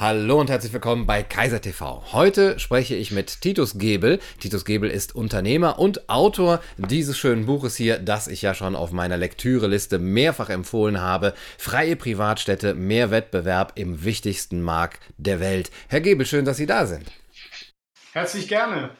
Hallo und herzlich willkommen bei Kaiser TV. Heute spreche ich mit Titus Gebel. Titus Gebel ist Unternehmer und Autor dieses schönen Buches hier, das ich ja schon auf meiner Lektüreliste mehrfach empfohlen habe. Freie Privatstädte, mehr Wettbewerb im wichtigsten Markt der Welt. Herr Gebel, schön, dass Sie da sind. Herzlich gerne.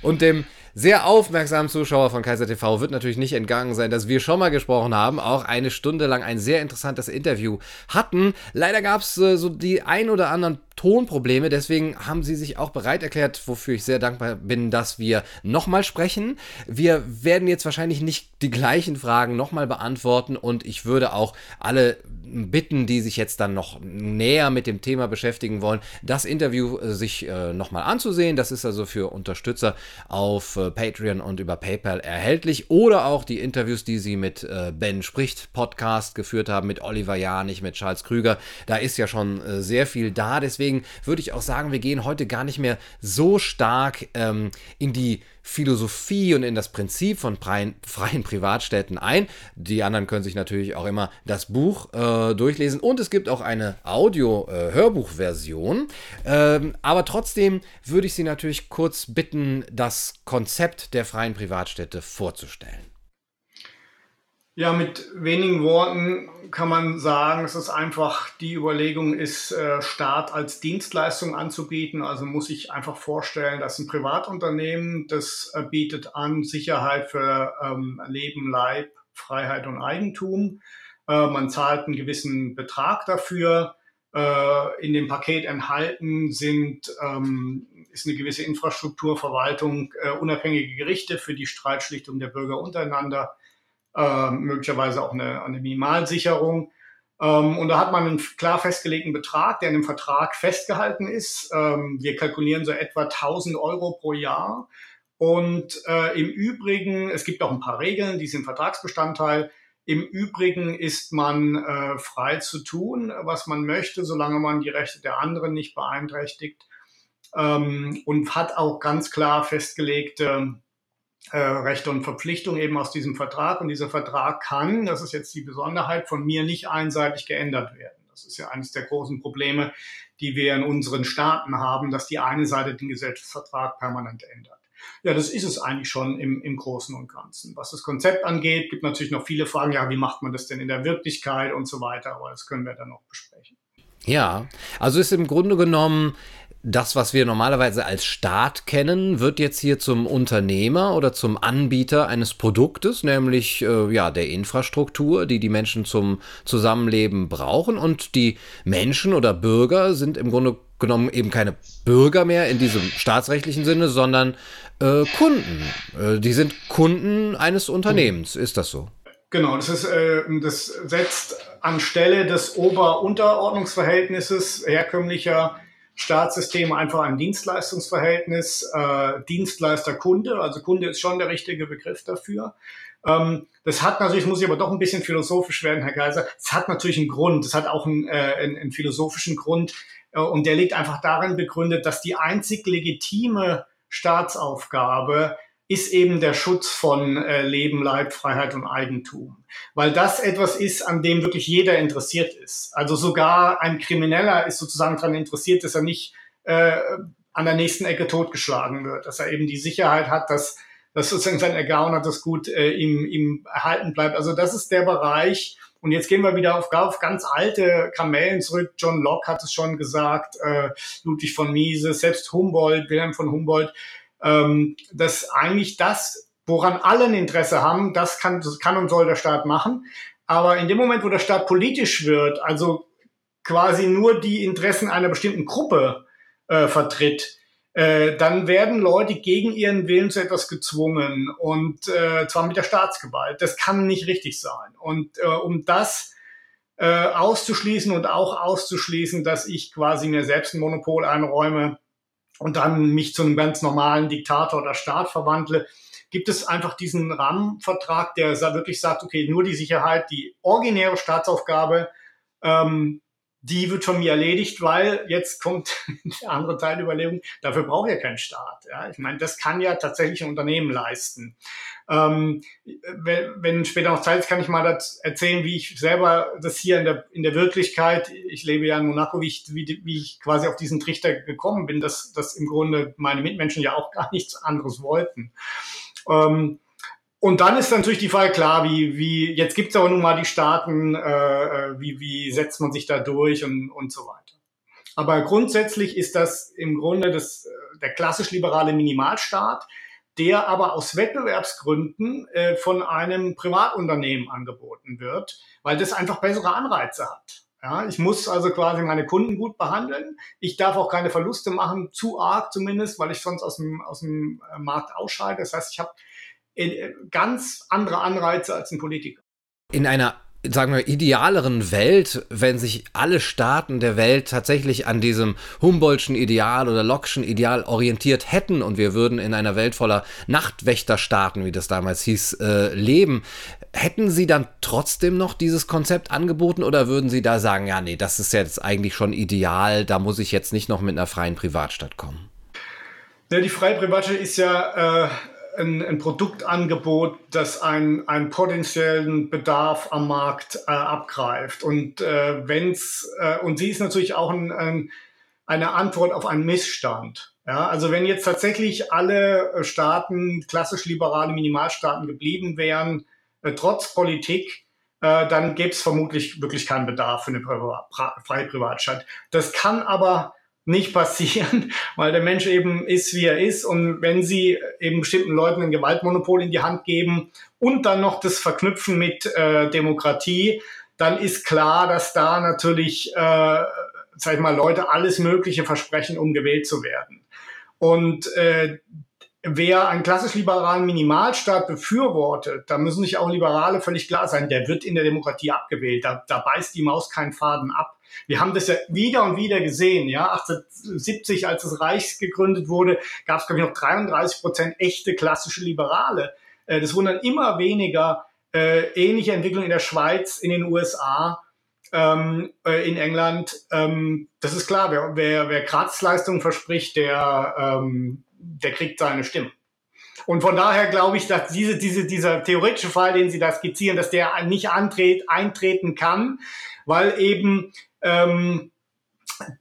Und dem sehr aufmerksamen Zuschauer von Kaiser TV wird natürlich nicht entgangen sein, dass wir schon mal gesprochen haben, auch eine Stunde lang ein sehr interessantes Interview hatten. Leider gab es äh, so die ein oder anderen Tonprobleme. Deswegen haben sie sich auch bereit erklärt, wofür ich sehr dankbar bin, dass wir nochmal sprechen. Wir werden jetzt wahrscheinlich nicht die gleichen Fragen nochmal beantworten und ich würde auch alle bitten, die sich jetzt dann noch näher mit dem Thema beschäftigen wollen, das Interview äh, sich äh, nochmal anzusehen. Das ist also für Unterstützer auf äh, Patreon und über PayPal erhältlich oder auch die Interviews, die sie mit äh, Ben spricht Podcast geführt haben, mit Oliver Janich, mit Charles Krüger. Da ist ja schon äh, sehr viel da. Deswegen deswegen würde ich auch sagen, wir gehen heute gar nicht mehr so stark ähm, in die Philosophie und in das Prinzip von freien, freien Privatstädten ein. Die anderen können sich natürlich auch immer das Buch äh, durchlesen und es gibt auch eine Audio-Hörbuchversion. Äh, ähm, aber trotzdem würde ich Sie natürlich kurz bitten, das Konzept der freien Privatstädte vorzustellen. Ja, mit wenigen Worten kann man sagen, es einfach die Überlegung ist, äh, Staat als Dienstleistung anzubieten. Also muss ich einfach vorstellen, dass ein Privatunternehmen, das äh, bietet an Sicherheit für ähm, Leben, Leib, Freiheit und Eigentum. Äh, man zahlt einen gewissen Betrag dafür. In dem Paket enthalten sind, ähm, ist eine gewisse Infrastruktur, Verwaltung, unabhängige Gerichte für die Streitschlichtung der Bürger untereinander äh, möglicherweise auch eine, eine Minimalsicherung. Ähm, und da hat man einen klar festgelegten Betrag, der in einem Vertrag festgehalten ist. Ähm, wir kalkulieren so etwa 1000 Euro pro Jahr. Und äh, im Übrigen, es gibt auch ein paar Regeln, die sind Vertragsbestandteil. Im Übrigen ist man äh, frei zu tun, was man möchte, solange man die Rechte der anderen nicht beeinträchtigt. Ähm, und hat auch ganz klar festgelegte äh, Rechte und Verpflichtungen eben aus diesem Vertrag. Und dieser Vertrag kann, das ist jetzt die Besonderheit, von mir nicht einseitig geändert werden. Das ist ja eines der großen Probleme, die wir in unseren Staaten haben, dass die eine Seite den Gesellschaftsvertrag permanent ändert. Ja, das ist es eigentlich schon im, im Großen und Ganzen. Was das Konzept angeht, gibt natürlich noch viele Fragen. Ja, wie macht man das denn in der Wirklichkeit und so weiter? Aber das können wir dann noch besprechen. Ja, also ist im Grunde genommen das, was wir normalerweise als Staat kennen, wird jetzt hier zum Unternehmer oder zum Anbieter eines Produktes, nämlich äh, ja der Infrastruktur, die die Menschen zum Zusammenleben brauchen. Und die Menschen oder Bürger sind im Grunde genommen eben keine Bürger mehr in diesem staatsrechtlichen Sinne, sondern äh, Kunden. Äh, die sind Kunden eines Unternehmens. Ist das so? Genau, das ist, äh, das setzt anstelle des Ober-Unterordnungsverhältnisses herkömmlicher Staatssystem einfach ein Dienstleistungsverhältnis, äh, Dienstleister-Kunde, also Kunde ist schon der richtige Begriff dafür. Ähm, das hat natürlich, muss ich aber doch ein bisschen philosophisch werden, Herr Geiser, es hat natürlich einen Grund, es hat auch einen, äh, einen, einen philosophischen Grund äh, und der liegt einfach darin begründet, dass die einzig legitime Staatsaufgabe ist eben der Schutz von äh, Leben, Leib, Freiheit und Eigentum. Weil das etwas ist, an dem wirklich jeder interessiert ist. Also sogar ein Krimineller ist sozusagen daran interessiert, dass er nicht äh, an der nächsten Ecke totgeschlagen wird, dass er eben die Sicherheit hat, dass, dass sozusagen sein Ergauner das gut äh, ihm, ihm erhalten bleibt. Also das ist der Bereich, und jetzt gehen wir wieder auf, auf ganz alte Kamellen zurück. John Locke hat es schon gesagt, äh, Ludwig von Mises, selbst Humboldt, Wilhelm von Humboldt ähm, dass eigentlich das, woran alle ein Interesse haben, das kann, das kann und soll der Staat machen. Aber in dem Moment, wo der Staat politisch wird, also quasi nur die Interessen einer bestimmten Gruppe äh, vertritt, äh, dann werden Leute gegen ihren Willen zu etwas gezwungen und äh, zwar mit der Staatsgewalt. Das kann nicht richtig sein. Und äh, um das äh, auszuschließen und auch auszuschließen, dass ich quasi mir selbst ein Monopol einräume, und dann mich zu einem ganz normalen Diktator oder Staat verwandle, gibt es einfach diesen Rahmenvertrag, der wirklich sagt, okay, nur die Sicherheit, die originäre Staatsaufgabe, ähm, die wird von mir erledigt, weil jetzt kommt der andere Teil der Überlegung, dafür braucht ja kein Staat. Ja? Ich meine, das kann ja tatsächlich ein Unternehmen leisten. Ähm, wenn, wenn später noch Zeit ist, kann ich mal das erzählen, wie ich selber das hier in der, in der Wirklichkeit, ich lebe ja in Monaco, wie ich, wie, wie ich quasi auf diesen Trichter gekommen bin, dass, dass im Grunde meine Mitmenschen ja auch gar nichts anderes wollten. Ähm, und dann ist natürlich die Frage klar, wie, wie jetzt gibt es aber nun mal die Staaten, äh, äh, wie, wie setzt man sich da durch und, und so weiter. Aber grundsätzlich ist das im Grunde das, äh, der klassisch liberale Minimalstaat, der aber aus Wettbewerbsgründen äh, von einem Privatunternehmen angeboten wird, weil das einfach bessere Anreize hat. Ja, ich muss also quasi meine Kunden gut behandeln. Ich darf auch keine Verluste machen, zu arg zumindest, weil ich sonst aus dem, aus dem äh, Markt ausscheide. Das heißt, ich habe ganz andere Anreize als ein Politiker. In einer sagen wir, idealeren Welt, wenn sich alle Staaten der Welt tatsächlich an diesem Humboldtschen Ideal oder Locke'schen Ideal orientiert hätten und wir würden in einer Welt voller Nachtwächterstaaten, wie das damals hieß, äh, leben, hätten Sie dann trotzdem noch dieses Konzept angeboten oder würden Sie da sagen, ja, nee, das ist jetzt eigentlich schon ideal, da muss ich jetzt nicht noch mit einer freien Privatstadt kommen? Ja, die freie Privatstadt ist ja äh, ein, ein Produktangebot, das einen, einen potenziellen Bedarf am Markt äh, abgreift. Und äh, wenn's äh, und sie ist natürlich auch ein, ein, eine Antwort auf einen Missstand. Ja, also wenn jetzt tatsächlich alle Staaten, klassisch liberale Minimalstaaten geblieben wären, äh, trotz Politik, äh, dann gäbe es vermutlich wirklich keinen Bedarf für eine Privat, freie Privatstadt. Das kann aber nicht passieren, weil der Mensch eben ist, wie er ist. Und wenn sie eben bestimmten Leuten ein Gewaltmonopol in die Hand geben und dann noch das verknüpfen mit äh, Demokratie, dann ist klar, dass da natürlich, äh, sag ich mal, Leute alles Mögliche versprechen, um gewählt zu werden. Und äh, wer einen klassisch liberalen Minimalstaat befürwortet, da müssen sich auch Liberale völlig klar sein, der wird in der Demokratie abgewählt. Da, da beißt die Maus keinen Faden ab. Wir haben das ja wieder und wieder gesehen. Ja, 1870, als das Reich gegründet wurde, gab es glaube ich noch 33 Prozent echte klassische Liberale. Äh, das wurden dann immer weniger. Äh, ähnliche Entwicklung in der Schweiz, in den USA, ähm, äh, in England. Ähm, das ist klar. Wer, wer, wer Gratisleistungen verspricht, der, ähm, der kriegt seine Stimme. Und von daher glaube ich, dass diese, diese, dieser theoretische Fall, den Sie da skizzieren, dass der nicht antret, eintreten kann, weil eben ähm,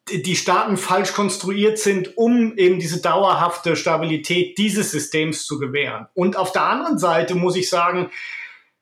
die Staaten falsch konstruiert sind, um eben diese dauerhafte Stabilität dieses Systems zu gewähren. Und auf der anderen Seite muss ich sagen,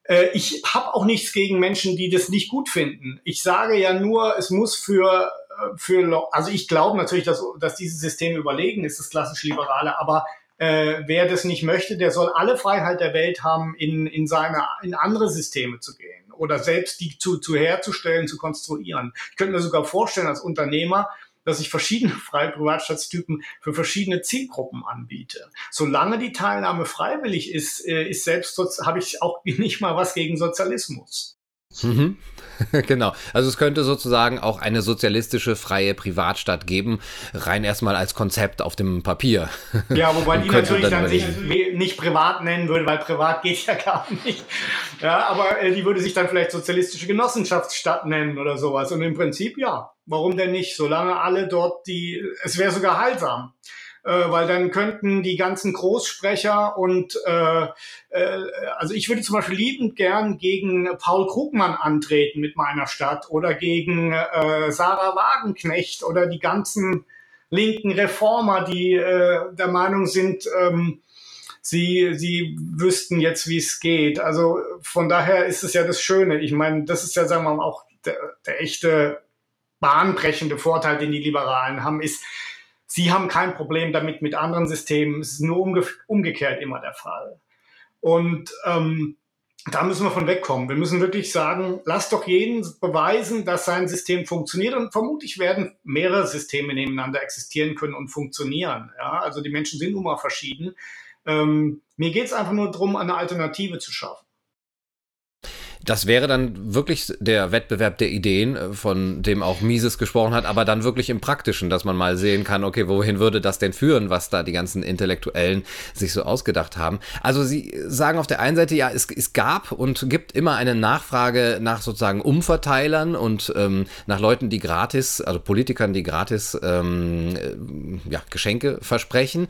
äh, ich habe auch nichts gegen Menschen, die das nicht gut finden. Ich sage ja nur, es muss für äh, für also ich glaube natürlich, dass, dass dieses System überlegen ist, das klassisch liberale, aber äh, wer das nicht möchte, der soll alle Freiheit der Welt haben, in, in seine in andere Systeme zu gehen oder selbst die zu, zu herzustellen, zu konstruieren. Ich könnte mir sogar vorstellen als Unternehmer, dass ich verschiedene freie Privatstaatstypen für verschiedene Zielgruppen anbiete. Solange die Teilnahme freiwillig ist, äh, ist selbst habe ich auch nicht mal was gegen Sozialismus. Mhm. genau. Also es könnte sozusagen auch eine sozialistische freie Privatstadt geben, rein erstmal als Konzept auf dem Papier. Ja, wobei die natürlich dann, dann sich nicht privat nennen würde, weil privat geht ja gar nicht. Ja, aber äh, die würde sich dann vielleicht sozialistische Genossenschaftsstadt nennen oder sowas. Und im Prinzip ja. Warum denn nicht? Solange alle dort die, es wäre sogar heilsam weil dann könnten die ganzen Großsprecher und äh, äh, also ich würde zum Beispiel liebend gern gegen Paul Krugmann antreten mit meiner Stadt oder gegen äh, Sarah Wagenknecht oder die ganzen linken Reformer, die äh, der Meinung sind, ähm, sie, sie wüssten jetzt, wie es geht. Also von daher ist es ja das Schöne. Ich meine, das ist ja, sagen wir mal, auch der, der echte bahnbrechende Vorteil, den die Liberalen haben, ist, Sie haben kein Problem damit mit anderen Systemen. Es ist nur umge umgekehrt immer der Fall. Und ähm, da müssen wir von wegkommen. Wir müssen wirklich sagen, lass doch jeden beweisen, dass sein System funktioniert. Und vermutlich werden mehrere Systeme nebeneinander existieren können und funktionieren. Ja, also die Menschen sind nun mal verschieden. Ähm, mir geht es einfach nur darum, eine Alternative zu schaffen. Das wäre dann wirklich der Wettbewerb der Ideen, äh, von dem auch Mises gesprochen hat, aber dann wirklich im Praktischen, dass man mal sehen kann, okay, wohin würde das denn führen, was da die ganzen Intellektuellen sich so ausgedacht haben. Also Sie sagen auf der einen Seite, ja, es, es gab und gibt immer eine Nachfrage nach sozusagen Umverteilern und ähm, nach Leuten, die gratis, also Politikern, die gratis ähm, äh, ja, Geschenke versprechen.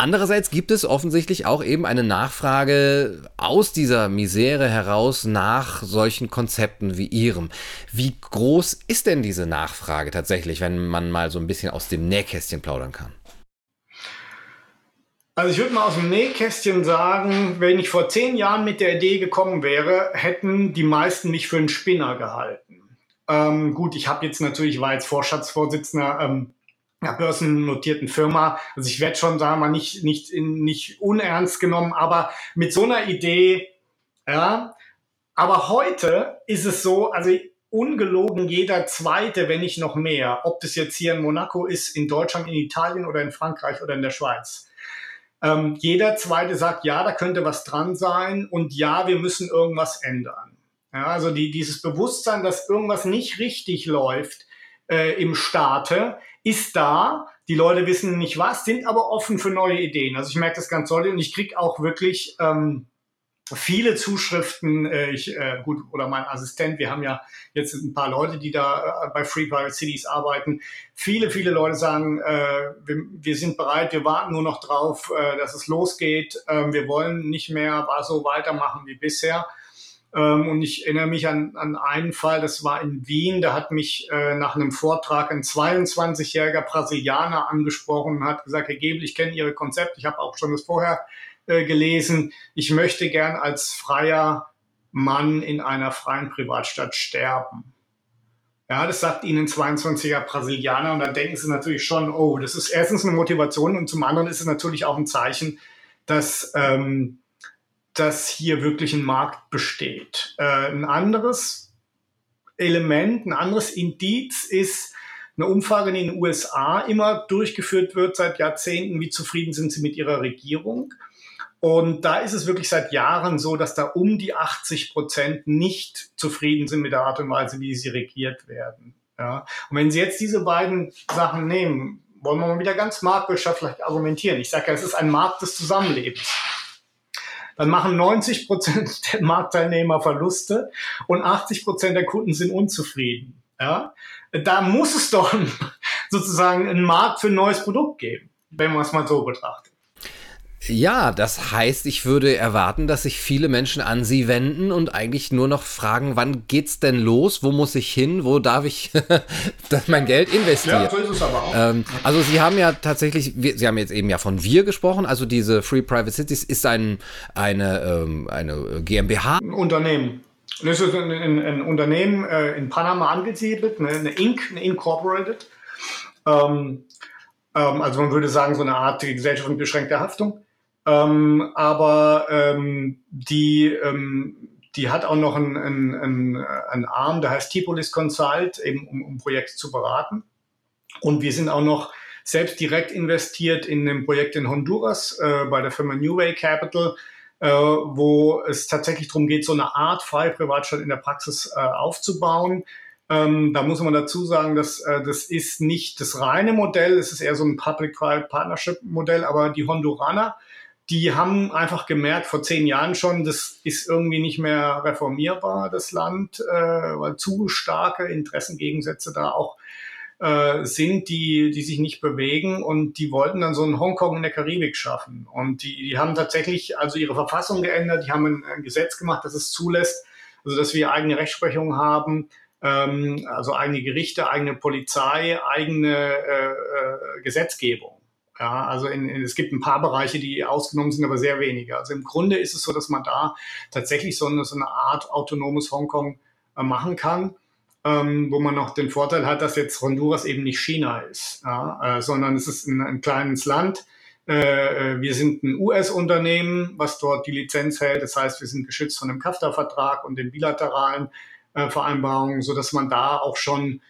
Andererseits gibt es offensichtlich auch eben eine Nachfrage aus dieser Misere heraus nach solchen Konzepten wie Ihrem. Wie groß ist denn diese Nachfrage tatsächlich, wenn man mal so ein bisschen aus dem Nähkästchen plaudern kann? Also ich würde mal aus dem Nähkästchen sagen, wenn ich vor zehn Jahren mit der Idee gekommen wäre, hätten die meisten mich für einen Spinner gehalten. Ähm, gut, ich habe jetzt natürlich, war jetzt Vorstandsvorsitzender ähm, einer börsennotierten Firma. Also ich werde schon, sagen wir mal, nicht, nicht, nicht unernst genommen, aber mit so einer Idee, ja. Aber heute ist es so, also ungelogen jeder zweite, wenn nicht noch mehr, ob das jetzt hier in Monaco ist, in Deutschland, in Italien oder in Frankreich oder in der Schweiz. Ähm, jeder zweite sagt, ja, da könnte was dran sein und ja, wir müssen irgendwas ändern. Ja, also die, dieses Bewusstsein, dass irgendwas nicht richtig läuft äh, im Staate, ist da. Die Leute wissen nicht was, sind aber offen für neue Ideen. Also ich merke das ganz toll und ich kriege auch wirklich ähm, viele Zuschriften. Äh, ich, äh, gut, oder mein Assistent, wir haben ja jetzt ein paar Leute, die da äh, bei Free Private Cities arbeiten. Viele, viele Leute sagen, äh, wir, wir, sind bereit, wir warten nur noch drauf, äh, dass es losgeht. Ähm, wir wollen nicht mehr so weitermachen wie bisher. Ähm, und ich erinnere mich an, an einen Fall, das war in Wien, da hat mich äh, nach einem Vortrag ein 22-jähriger Brasilianer angesprochen und hat gesagt, Herr Gebel, ich kenne Ihre Konzepte, ich habe auch schon das vorher äh, gelesen, ich möchte gern als freier Mann in einer freien Privatstadt sterben. Ja, das sagt ihnen ein 22er Brasilianer und dann denken sie natürlich schon, oh, das ist erstens eine Motivation und zum anderen ist es natürlich auch ein Zeichen, dass ähm, dass hier wirklich ein Markt besteht. Äh, ein anderes Element, ein anderes Indiz ist eine Umfrage, die in den USA immer durchgeführt wird seit Jahrzehnten, wie zufrieden sind sie mit ihrer Regierung. Und da ist es wirklich seit Jahren so, dass da um die 80 Prozent nicht zufrieden sind mit der Art und Weise, wie sie regiert werden. Ja. Und wenn Sie jetzt diese beiden Sachen nehmen, wollen wir mal wieder ganz marktwirtschaftlich argumentieren. Ich sage ja, es ist ein Markt des Zusammenlebens dann machen 90 Prozent der Marktteilnehmer Verluste und 80 Prozent der Kunden sind unzufrieden. Ja? Da muss es doch sozusagen einen Markt für ein neues Produkt geben, wenn man es mal so betrachtet. Ja, das heißt, ich würde erwarten, dass sich viele Menschen an Sie wenden und eigentlich nur noch fragen, wann geht's denn los? Wo muss ich hin? Wo darf ich mein Geld investieren? Ja, so ist es aber auch. Ähm, also Sie haben ja tatsächlich, Sie haben jetzt eben ja von wir gesprochen. Also diese Free Private Cities ist ein, eine, ähm, eine GmbH. Ein Unternehmen. Das ist ein, ein, ein Unternehmen äh, in Panama angesiedelt, eine, eine Inc., eine Incorporated. Ähm, ähm, also man würde sagen, so eine Art Gesellschaft mit beschränkter Haftung. Ähm, aber ähm, die, ähm, die hat auch noch einen, einen, einen Arm, der heißt Tipolis Consult, eben um, um Projekte zu beraten. Und wir sind auch noch selbst direkt investiert in einem Projekt in Honduras äh, bei der Firma New Way Capital, äh, wo es tatsächlich darum geht, so eine Art freie Privatstadt in der Praxis äh, aufzubauen. Ähm, da muss man dazu sagen, dass äh, das ist nicht das reine Modell, es ist eher so ein Public-Private Partnership-Modell, aber die Honduraner die haben einfach gemerkt, vor zehn Jahren schon, das ist irgendwie nicht mehr reformierbar, das Land, äh, weil zu starke Interessengegensätze da auch äh, sind, die, die sich nicht bewegen und die wollten dann so ein Hongkong in der Karibik schaffen. Und die, die haben tatsächlich also ihre Verfassung geändert, die haben ein, ein Gesetz gemacht, das es zulässt, also dass wir eigene Rechtsprechung haben, ähm, also eigene Gerichte, eigene Polizei, eigene äh, äh, Gesetzgebung. Ja, also in, in, es gibt ein paar Bereiche, die ausgenommen sind, aber sehr wenige. Also im Grunde ist es so, dass man da tatsächlich so eine, so eine Art autonomes Hongkong äh, machen kann, ähm, wo man noch den Vorteil hat, dass jetzt Honduras eben nicht China ist, ja, äh, sondern es ist ein, ein kleines Land. Äh, äh wir sind ein US-Unternehmen, was dort die Lizenz hält. Das heißt, wir sind geschützt von dem CAFTA-Vertrag und den bilateralen äh, Vereinbarungen, so dass man da auch schon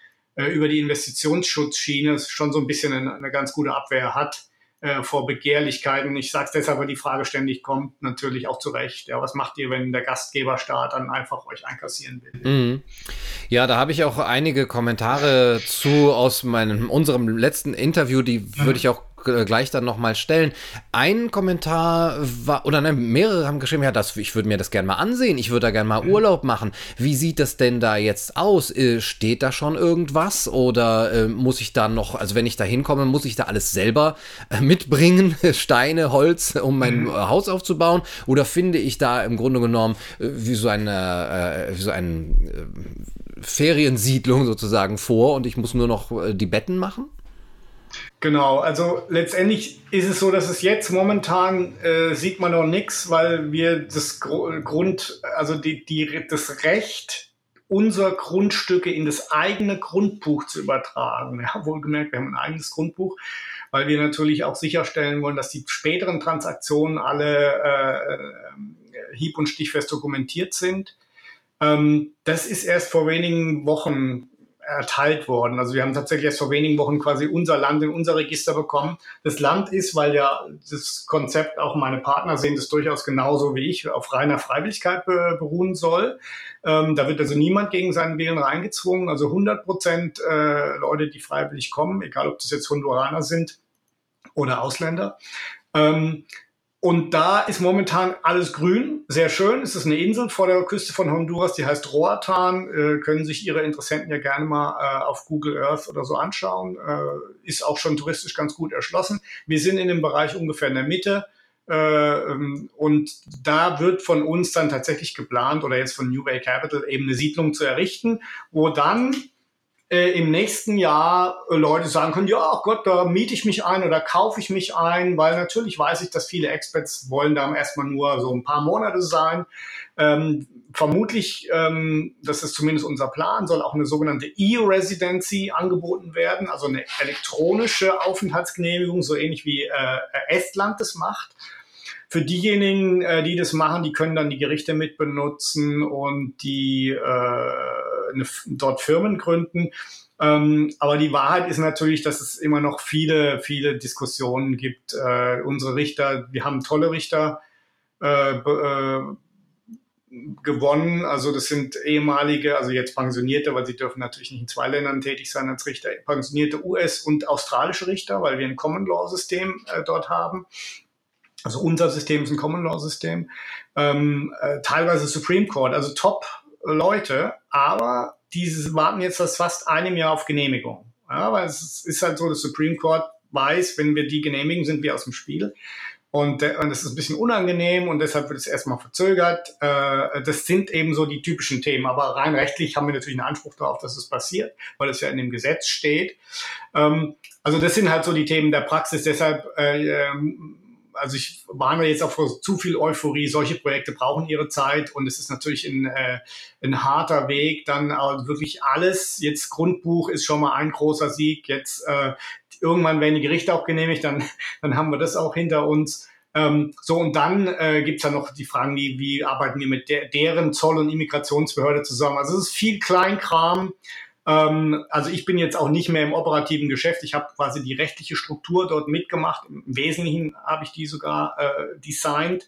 über die Investitionsschutzschiene schon so ein bisschen eine, eine ganz gute Abwehr hat. äh, vor Begehrlichkeiten. Ich sage es deshalb, weil die Frage ständig kommt, natürlich auch zu Recht. Ja, was macht ihr, wenn der Gastgeberstaat dann einfach euch einkassieren will? Mhm. Ja, da habe ich auch einige Kommentare zu aus meinem unserem letzten Interview, die mhm. würde ich auch äh, gleich dann nochmal stellen. Ein Kommentar war, oder nein, mehrere haben geschrieben, ja, das, ich würde mir das gerne mal ansehen, ich würde da gerne mal mhm. Urlaub machen. Wie sieht das denn da jetzt aus? Äh, steht da schon irgendwas oder äh, muss ich da noch, also wenn ich da hinkomme, muss ich da alles selber äh, mitbringen, Steine, Holz, um mein mhm. Haus aufzubauen? Oder finde ich da im Grunde genommen äh, wie so eine, wie so ein Feriensiedlung sozusagen vor und ich muss nur noch die Betten machen? Genau, also letztendlich ist es so, dass es jetzt momentan äh, sieht man noch nichts, weil wir das Gr Grund, also die, die, das Recht unser Grundstücke in das eigene Grundbuch zu übertragen. Ja, wohlgemerkt, wir haben ein eigenes Grundbuch, weil wir natürlich auch sicherstellen wollen, dass die späteren Transaktionen alle äh, hieb- und stichfest dokumentiert sind. Ähm, das ist erst vor wenigen Wochen erteilt worden. Also wir haben tatsächlich erst vor wenigen Wochen quasi unser Land in unser Register bekommen. Das Land ist, weil ja das Konzept auch meine Partner sehen das durchaus genauso wie ich, auf reiner Freiwilligkeit beruhen soll. Ähm, da wird also niemand gegen seinen Willen reingezwungen. Also 100 Prozent äh, Leute, die freiwillig kommen, egal ob das jetzt Honduraner sind oder Ausländer. Ähm, und da ist momentan alles grün, sehr schön. Es ist eine Insel vor der Küste von Honduras, die heißt Roatan. Äh, können sich Ihre Interessenten ja gerne mal äh, auf Google Earth oder so anschauen. Äh, ist auch schon touristisch ganz gut erschlossen. Wir sind in dem Bereich ungefähr in der Mitte. Äh, ähm, und da wird von uns dann tatsächlich geplant oder jetzt von New Bay Capital eben eine Siedlung zu errichten, wo dann äh, im nächsten Jahr äh, Leute sagen können, ja, oh Gott, da miete ich mich ein oder kaufe ich mich ein, weil natürlich weiß ich, dass viele Experts wollen da erstmal nur so ein paar Monate sein. Ähm, vermutlich, ähm, das ist zumindest unser Plan, soll auch eine sogenannte E-Residency angeboten werden, also eine elektronische Aufenthaltsgenehmigung, so ähnlich wie äh, Estland das macht. Für diejenigen, äh, die das machen, die können dann die Gerichte mitbenutzen und die äh, eine, dort Firmen gründen. Ähm, aber die Wahrheit ist natürlich, dass es immer noch viele, viele Diskussionen gibt. Äh, unsere Richter, wir haben tolle Richter äh, äh, gewonnen. Also das sind ehemalige, also jetzt pensionierte, weil sie dürfen natürlich nicht in zwei Ländern tätig sein als Richter, pensionierte US- und australische Richter, weil wir ein Common Law System äh, dort haben. Also unser System ist ein Common Law System. Ähm, äh, teilweise Supreme Court, also Top Leute, aber diese warten jetzt seit fast einem Jahr auf Genehmigung. Ja, weil es ist halt so, das Supreme Court weiß, wenn wir die genehmigen, sind wir aus dem Spiel. Und, äh, und das ist ein bisschen unangenehm und deshalb wird es erstmal verzögert. Äh, das sind eben so die typischen Themen. Aber rein rechtlich haben wir natürlich einen Anspruch darauf, dass es passiert, weil es ja in dem Gesetz steht. Ähm, also das sind halt so die Themen der Praxis. Deshalb äh, ähm, also ich warne jetzt auch vor zu viel Euphorie. Solche Projekte brauchen ihre Zeit und es ist natürlich ein, äh, ein harter Weg. Dann äh, wirklich alles. Jetzt Grundbuch ist schon mal ein großer Sieg. Jetzt äh, irgendwann werden die Gerichte auch genehmigt, dann, dann haben wir das auch hinter uns. Ähm, so, und dann äh, gibt es ja noch die Fragen, wie, wie arbeiten wir mit der, deren Zoll- und Immigrationsbehörde zusammen. Also es ist viel Kleinkram. Ähm, also ich bin jetzt auch nicht mehr im operativen Geschäft. Ich habe quasi die rechtliche Struktur dort mitgemacht. Im Wesentlichen habe ich die sogar äh, designt,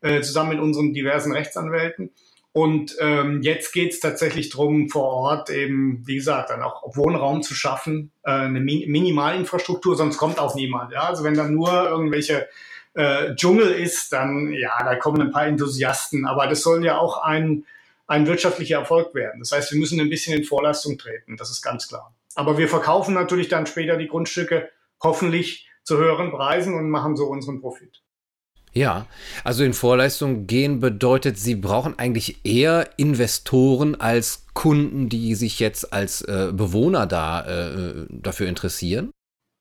äh, zusammen mit unseren diversen Rechtsanwälten. Und ähm, jetzt geht es tatsächlich darum, vor Ort eben, wie gesagt, dann auch Wohnraum zu schaffen, äh, eine Min Minimalinfrastruktur, sonst kommt auch niemand. Ja? Also wenn dann nur irgendwelche äh, Dschungel ist, dann ja, da kommen ein paar Enthusiasten. Aber das soll ja auch ein ein wirtschaftlicher Erfolg werden. Das heißt, wir müssen ein bisschen in Vorleistung treten, das ist ganz klar. Aber wir verkaufen natürlich dann später die Grundstücke hoffentlich zu höheren Preisen und machen so unseren Profit. Ja, also in Vorleistung gehen bedeutet, Sie brauchen eigentlich eher Investoren als Kunden, die sich jetzt als äh, Bewohner da äh, dafür interessieren?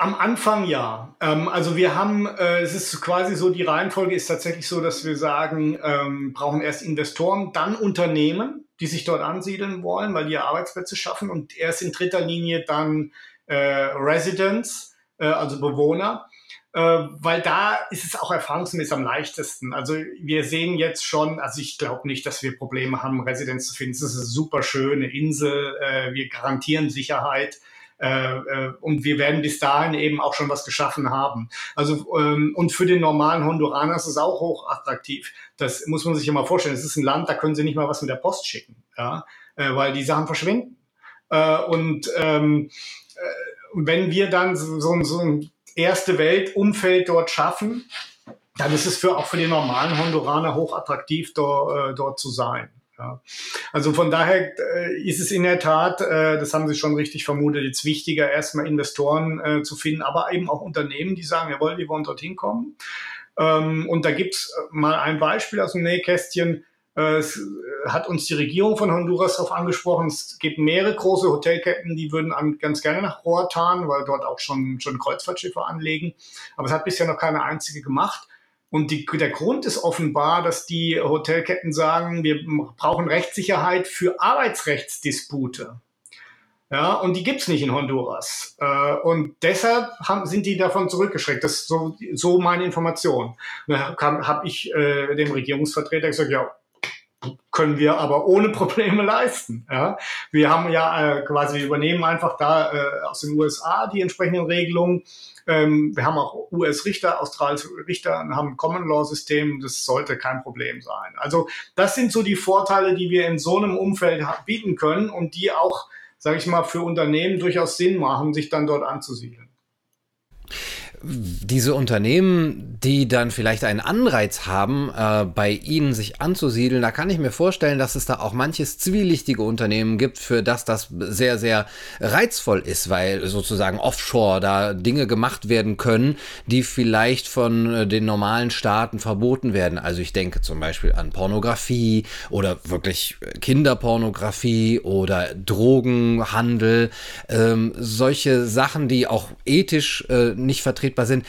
Am Anfang ja. Ähm, also wir haben, äh, es ist quasi so, die Reihenfolge ist tatsächlich so, dass wir sagen, ähm, brauchen erst Investoren, dann Unternehmen, die sich dort ansiedeln wollen, weil die ja Arbeitsplätze schaffen und erst in dritter Linie dann äh, Residents, äh, also Bewohner. Äh, weil da ist es auch erfahrungsgemäß am leichtesten. Also wir sehen jetzt schon, also ich glaube nicht, dass wir Probleme haben, Residenz zu finden. Es ist eine super schöne Insel, äh, wir garantieren Sicherheit und wir werden bis dahin eben auch schon was geschaffen haben. Also ähm, und für den normalen Honduraner ist es auch hoch attraktiv. Das muss man sich ja mal vorstellen. Es ist ein Land, da können sie nicht mal was mit der Post schicken, ja, äh, weil die Sachen verschwinden. Äh, und ähm, äh, wenn wir dann so, so ein erste Welt-Umfeld dort schaffen, dann ist es für, auch für die normalen Honduraner hochattraktiv, dort, äh, dort zu sein. Ja. Also von daher äh, ist es in der Tat, äh, das haben Sie schon richtig vermutet, jetzt wichtiger, erstmal Investoren äh, zu finden, aber eben auch Unternehmen, die sagen, jawohl, wir wollen dorthin kommen. Ähm, und da gibt's mal ein Beispiel aus dem Nähkästchen. Äh, es hat uns die Regierung von Honduras darauf angesprochen. Es gibt mehrere große Hotelketten, die würden an, ganz gerne nach Roatan, weil dort auch schon, schon Kreuzfahrtschiffe anlegen. Aber es hat bisher noch keine einzige gemacht. Und die, der Grund ist offenbar, dass die Hotelketten sagen, wir brauchen Rechtssicherheit für Arbeitsrechtsdispute. Ja, und die gibt's nicht in Honduras. Äh, und deshalb haben, sind die davon zurückgeschreckt. Das ist so, so meine Information. Da habe ich äh, dem Regierungsvertreter gesagt, ja, können wir aber ohne Probleme leisten. Ja? Wir haben ja äh, quasi, wir übernehmen einfach da äh, aus den USA die entsprechenden Regelungen. Ähm, wir haben auch US-Richter, australische Richter, haben ein Common-Law-System. Das sollte kein Problem sein. Also das sind so die Vorteile, die wir in so einem Umfeld bieten können und die auch, sage ich mal, für Unternehmen durchaus Sinn machen, sich dann dort anzusiedeln diese Unternehmen, die dann vielleicht einen Anreiz haben, äh, bei ihnen sich anzusiedeln, da kann ich mir vorstellen, dass es da auch manches zwielichtige Unternehmen gibt, für das das sehr, sehr reizvoll ist, weil sozusagen offshore da Dinge gemacht werden können, die vielleicht von äh, den normalen Staaten verboten werden. Also ich denke zum Beispiel an Pornografie oder wirklich Kinderpornografie oder Drogenhandel, ähm, solche Sachen, die auch ethisch äh, nicht vertreten vertretbar sind.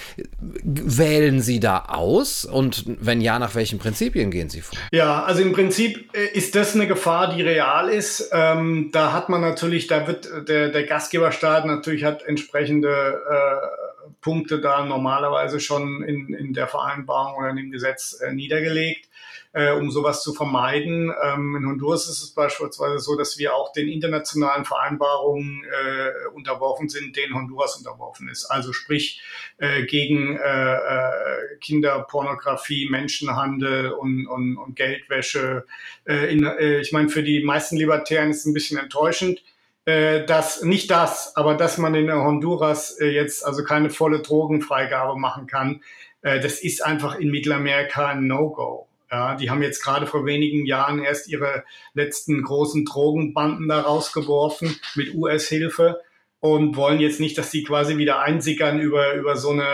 Wählen Sie da aus? Und wenn ja, nach welchen Prinzipien gehen Sie vor? Ja, also im Prinzip äh, ist das eine Gefahr, die real ist. Ähm, da hat man natürlich, da wird der, der Gastgeberstaat natürlich hat entsprechende äh, Punkte da normalerweise schon in, in der Vereinbarung oder in dem Gesetz äh, niedergelegt äh, um sowas zu vermeiden. Ähm, in Honduras ist es beispielsweise so, dass wir auch den internationalen Vereinbarungen äh, unterworfen sind, denen Honduras unterworfen ist. Also sprich äh, gegen äh, äh, Kinderpornografie, Menschenhandel und, und, und Geldwäsche. Äh, in, äh, ich meine, für die meisten Libertären ist es ein bisschen enttäuschend, äh, dass nicht das, aber dass man in Honduras äh, jetzt also keine volle Drogenfreigabe machen kann, das ist einfach in Mittelamerika ein No-Go. Ja, die haben jetzt gerade vor wenigen Jahren erst ihre letzten großen Drogenbanden da rausgeworfen mit US-Hilfe und wollen jetzt nicht, dass die quasi wieder einsickern über, über so eine,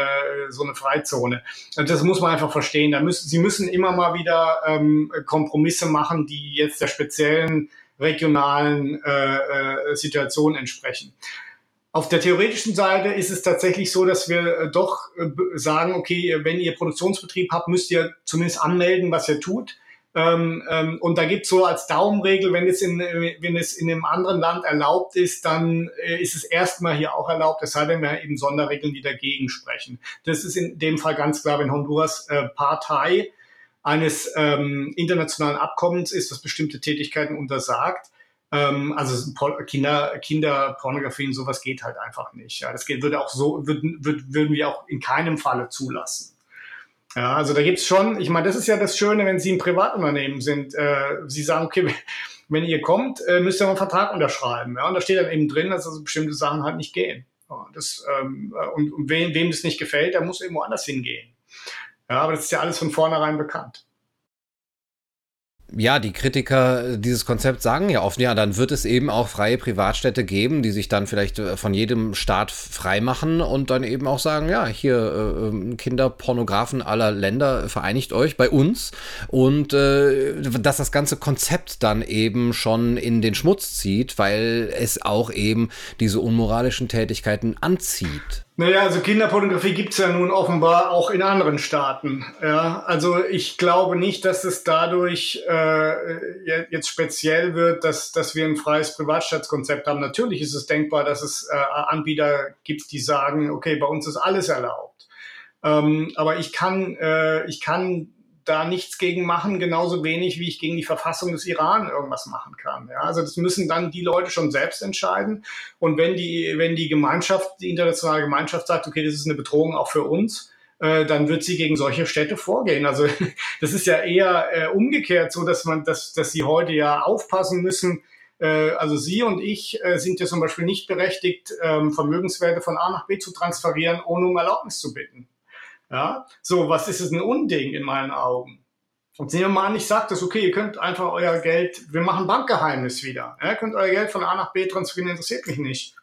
so eine Freizone. Das muss man einfach verstehen. Da müssen, sie müssen immer mal wieder ähm, Kompromisse machen, die jetzt der speziellen regionalen äh, äh, Situation entsprechen. Auf der theoretischen Seite ist es tatsächlich so, dass wir äh, doch äh, sagen, okay, wenn ihr Produktionsbetrieb habt, müsst ihr zumindest anmelden, was ihr tut. Ähm, ähm, und da gibt's so als Daumenregel, wenn es, in, wenn es in einem anderen Land erlaubt ist, dann äh, ist es erstmal hier auch erlaubt, es sei denn, wir eben Sonderregeln, die dagegen sprechen. Das ist in dem Fall ganz klar, wenn Honduras äh, Partei eines ähm, internationalen Abkommens ist, das bestimmte Tätigkeiten untersagt, ähm, also Kinder, Kinderpornografie und sowas geht halt einfach nicht. Ja, das geht, würde auch so, würden, würden wir auch in keinem Falle zulassen. Ja, also da gibt's schon, ich meine, das ist ja das Schöne, wenn Sie ein Privatunternehmen sind. Äh, Sie sagen, okay, wenn ihr kommt, äh, müsst ihr einen Vertrag unterschreiben. Ja, und da steht dann eben drin, dass also bestimmte Sachen halt nicht gehen. Ja, das, ähm, und, und wem, wem das nicht gefällt, der muss irgendwo anders hingehen. Ja, aber das ist ja alles von vornherein bekannt ja, die Kritiker dieses Konzepts sagen ja oft, ja, dann wird es eben auch freie Privatstädte geben, die sich dann vielleicht äh, von jedem Staat freimachen und dann eben auch sagen, ja, hier äh, ähm, Kinderpornografen aller Länder vereinigt euch bei uns und äh, dass das ganze Konzept dann eben schon in den Schmutz zieht, weil es auch eben diese unmoralischen Tätigkeiten anzieht. Naja, also Kinderpornografie gibt's ja nun offenbar auch in anderen Staaten. Ja, also ich glaube nicht, dass es dadurch äh, jetzt speziell wird, dass, dass wir ein freies Privatstaatskonzept haben. Natürlich ist es denkbar, dass es äh, Anbieter gibt, die sagen, okay, bei uns ist alles erlaubt. Ähm, aber ich kann, äh, ich kann da nichts gegen machen, genauso wenig wie ich gegen die Verfassung des Iran irgendwas machen kann. Ja, also das müssen dann die Leute schon selbst entscheiden. Und wenn die, wenn die Gemeinschaft, die internationale Gemeinschaft sagt, okay, das ist eine Bedrohung auch für uns, äh, dann wird sie gegen solche Städte vorgehen. Also das ist ja eher äh, umgekehrt so, dass man, dass, dass sie heute ja aufpassen müssen. Äh, also Sie und ich äh, sind ja zum Beispiel nicht berechtigt, ähm, Vermögenswerte von A nach B zu transferieren, ohne um Erlaubnis zu bitten. Ja, so was ist es ein Unding in meinen Augen. Und nehmen wir mal an, ich sage das, okay, ihr könnt einfach euer Geld, wir machen Bankgeheimnis wieder. Ihr könnt euer Geld von A nach B transferieren, interessiert mich nicht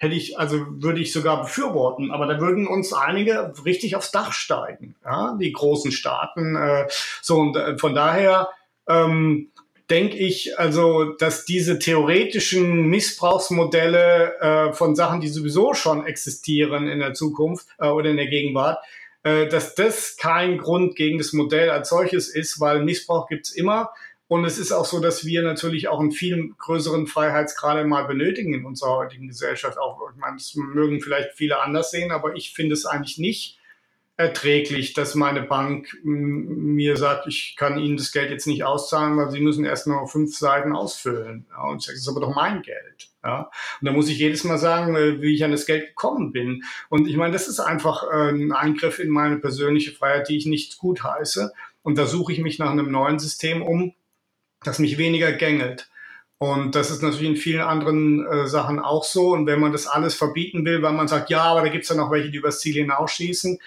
hätte ich, also würde ich sogar befürworten, aber da würden uns einige richtig aufs Dach steigen, ja, die großen Staaten. Äh, so und äh, von daher ähm, denke ich, also, dass diese theoretischen Missbrauchsmodelle äh, von Sachen, die sowieso schon existieren in der Zukunft äh, oder in der Gegenwart, dass das kein Grund gegen das Modell als solches ist, weil Missbrauch gibt's immer. Und es ist auch so, dass wir natürlich auch einen viel größeren Freiheitsgrad mal benötigen in unserer heutigen Gesellschaft. Auch, ich meine, das mögen vielleicht viele anders sehen, aber ich finde es eigentlich nicht erträglich, dass meine Bank mir sagt, ich kann Ihnen das Geld jetzt nicht auszahlen, weil Sie müssen erst noch fünf Seiten ausfüllen. Ja, und ich sage, das ist aber doch mein Geld. Ja, und da muss ich jedes Mal sagen, äh, wie ich an das Geld gekommen bin. Und ich meine, das ist einfach äh, ein Eingriff in meine persönliche Freiheit, die ich nicht gut heiße. Und da suche ich mich nach einem neuen System um, das mich weniger gängelt. Und das ist natürlich in vielen anderen äh, Sachen auch so. Und wenn man das alles verbieten will, weil man sagt, ja, aber da gibt's ja noch welche, die übers Ziel hinausschießen,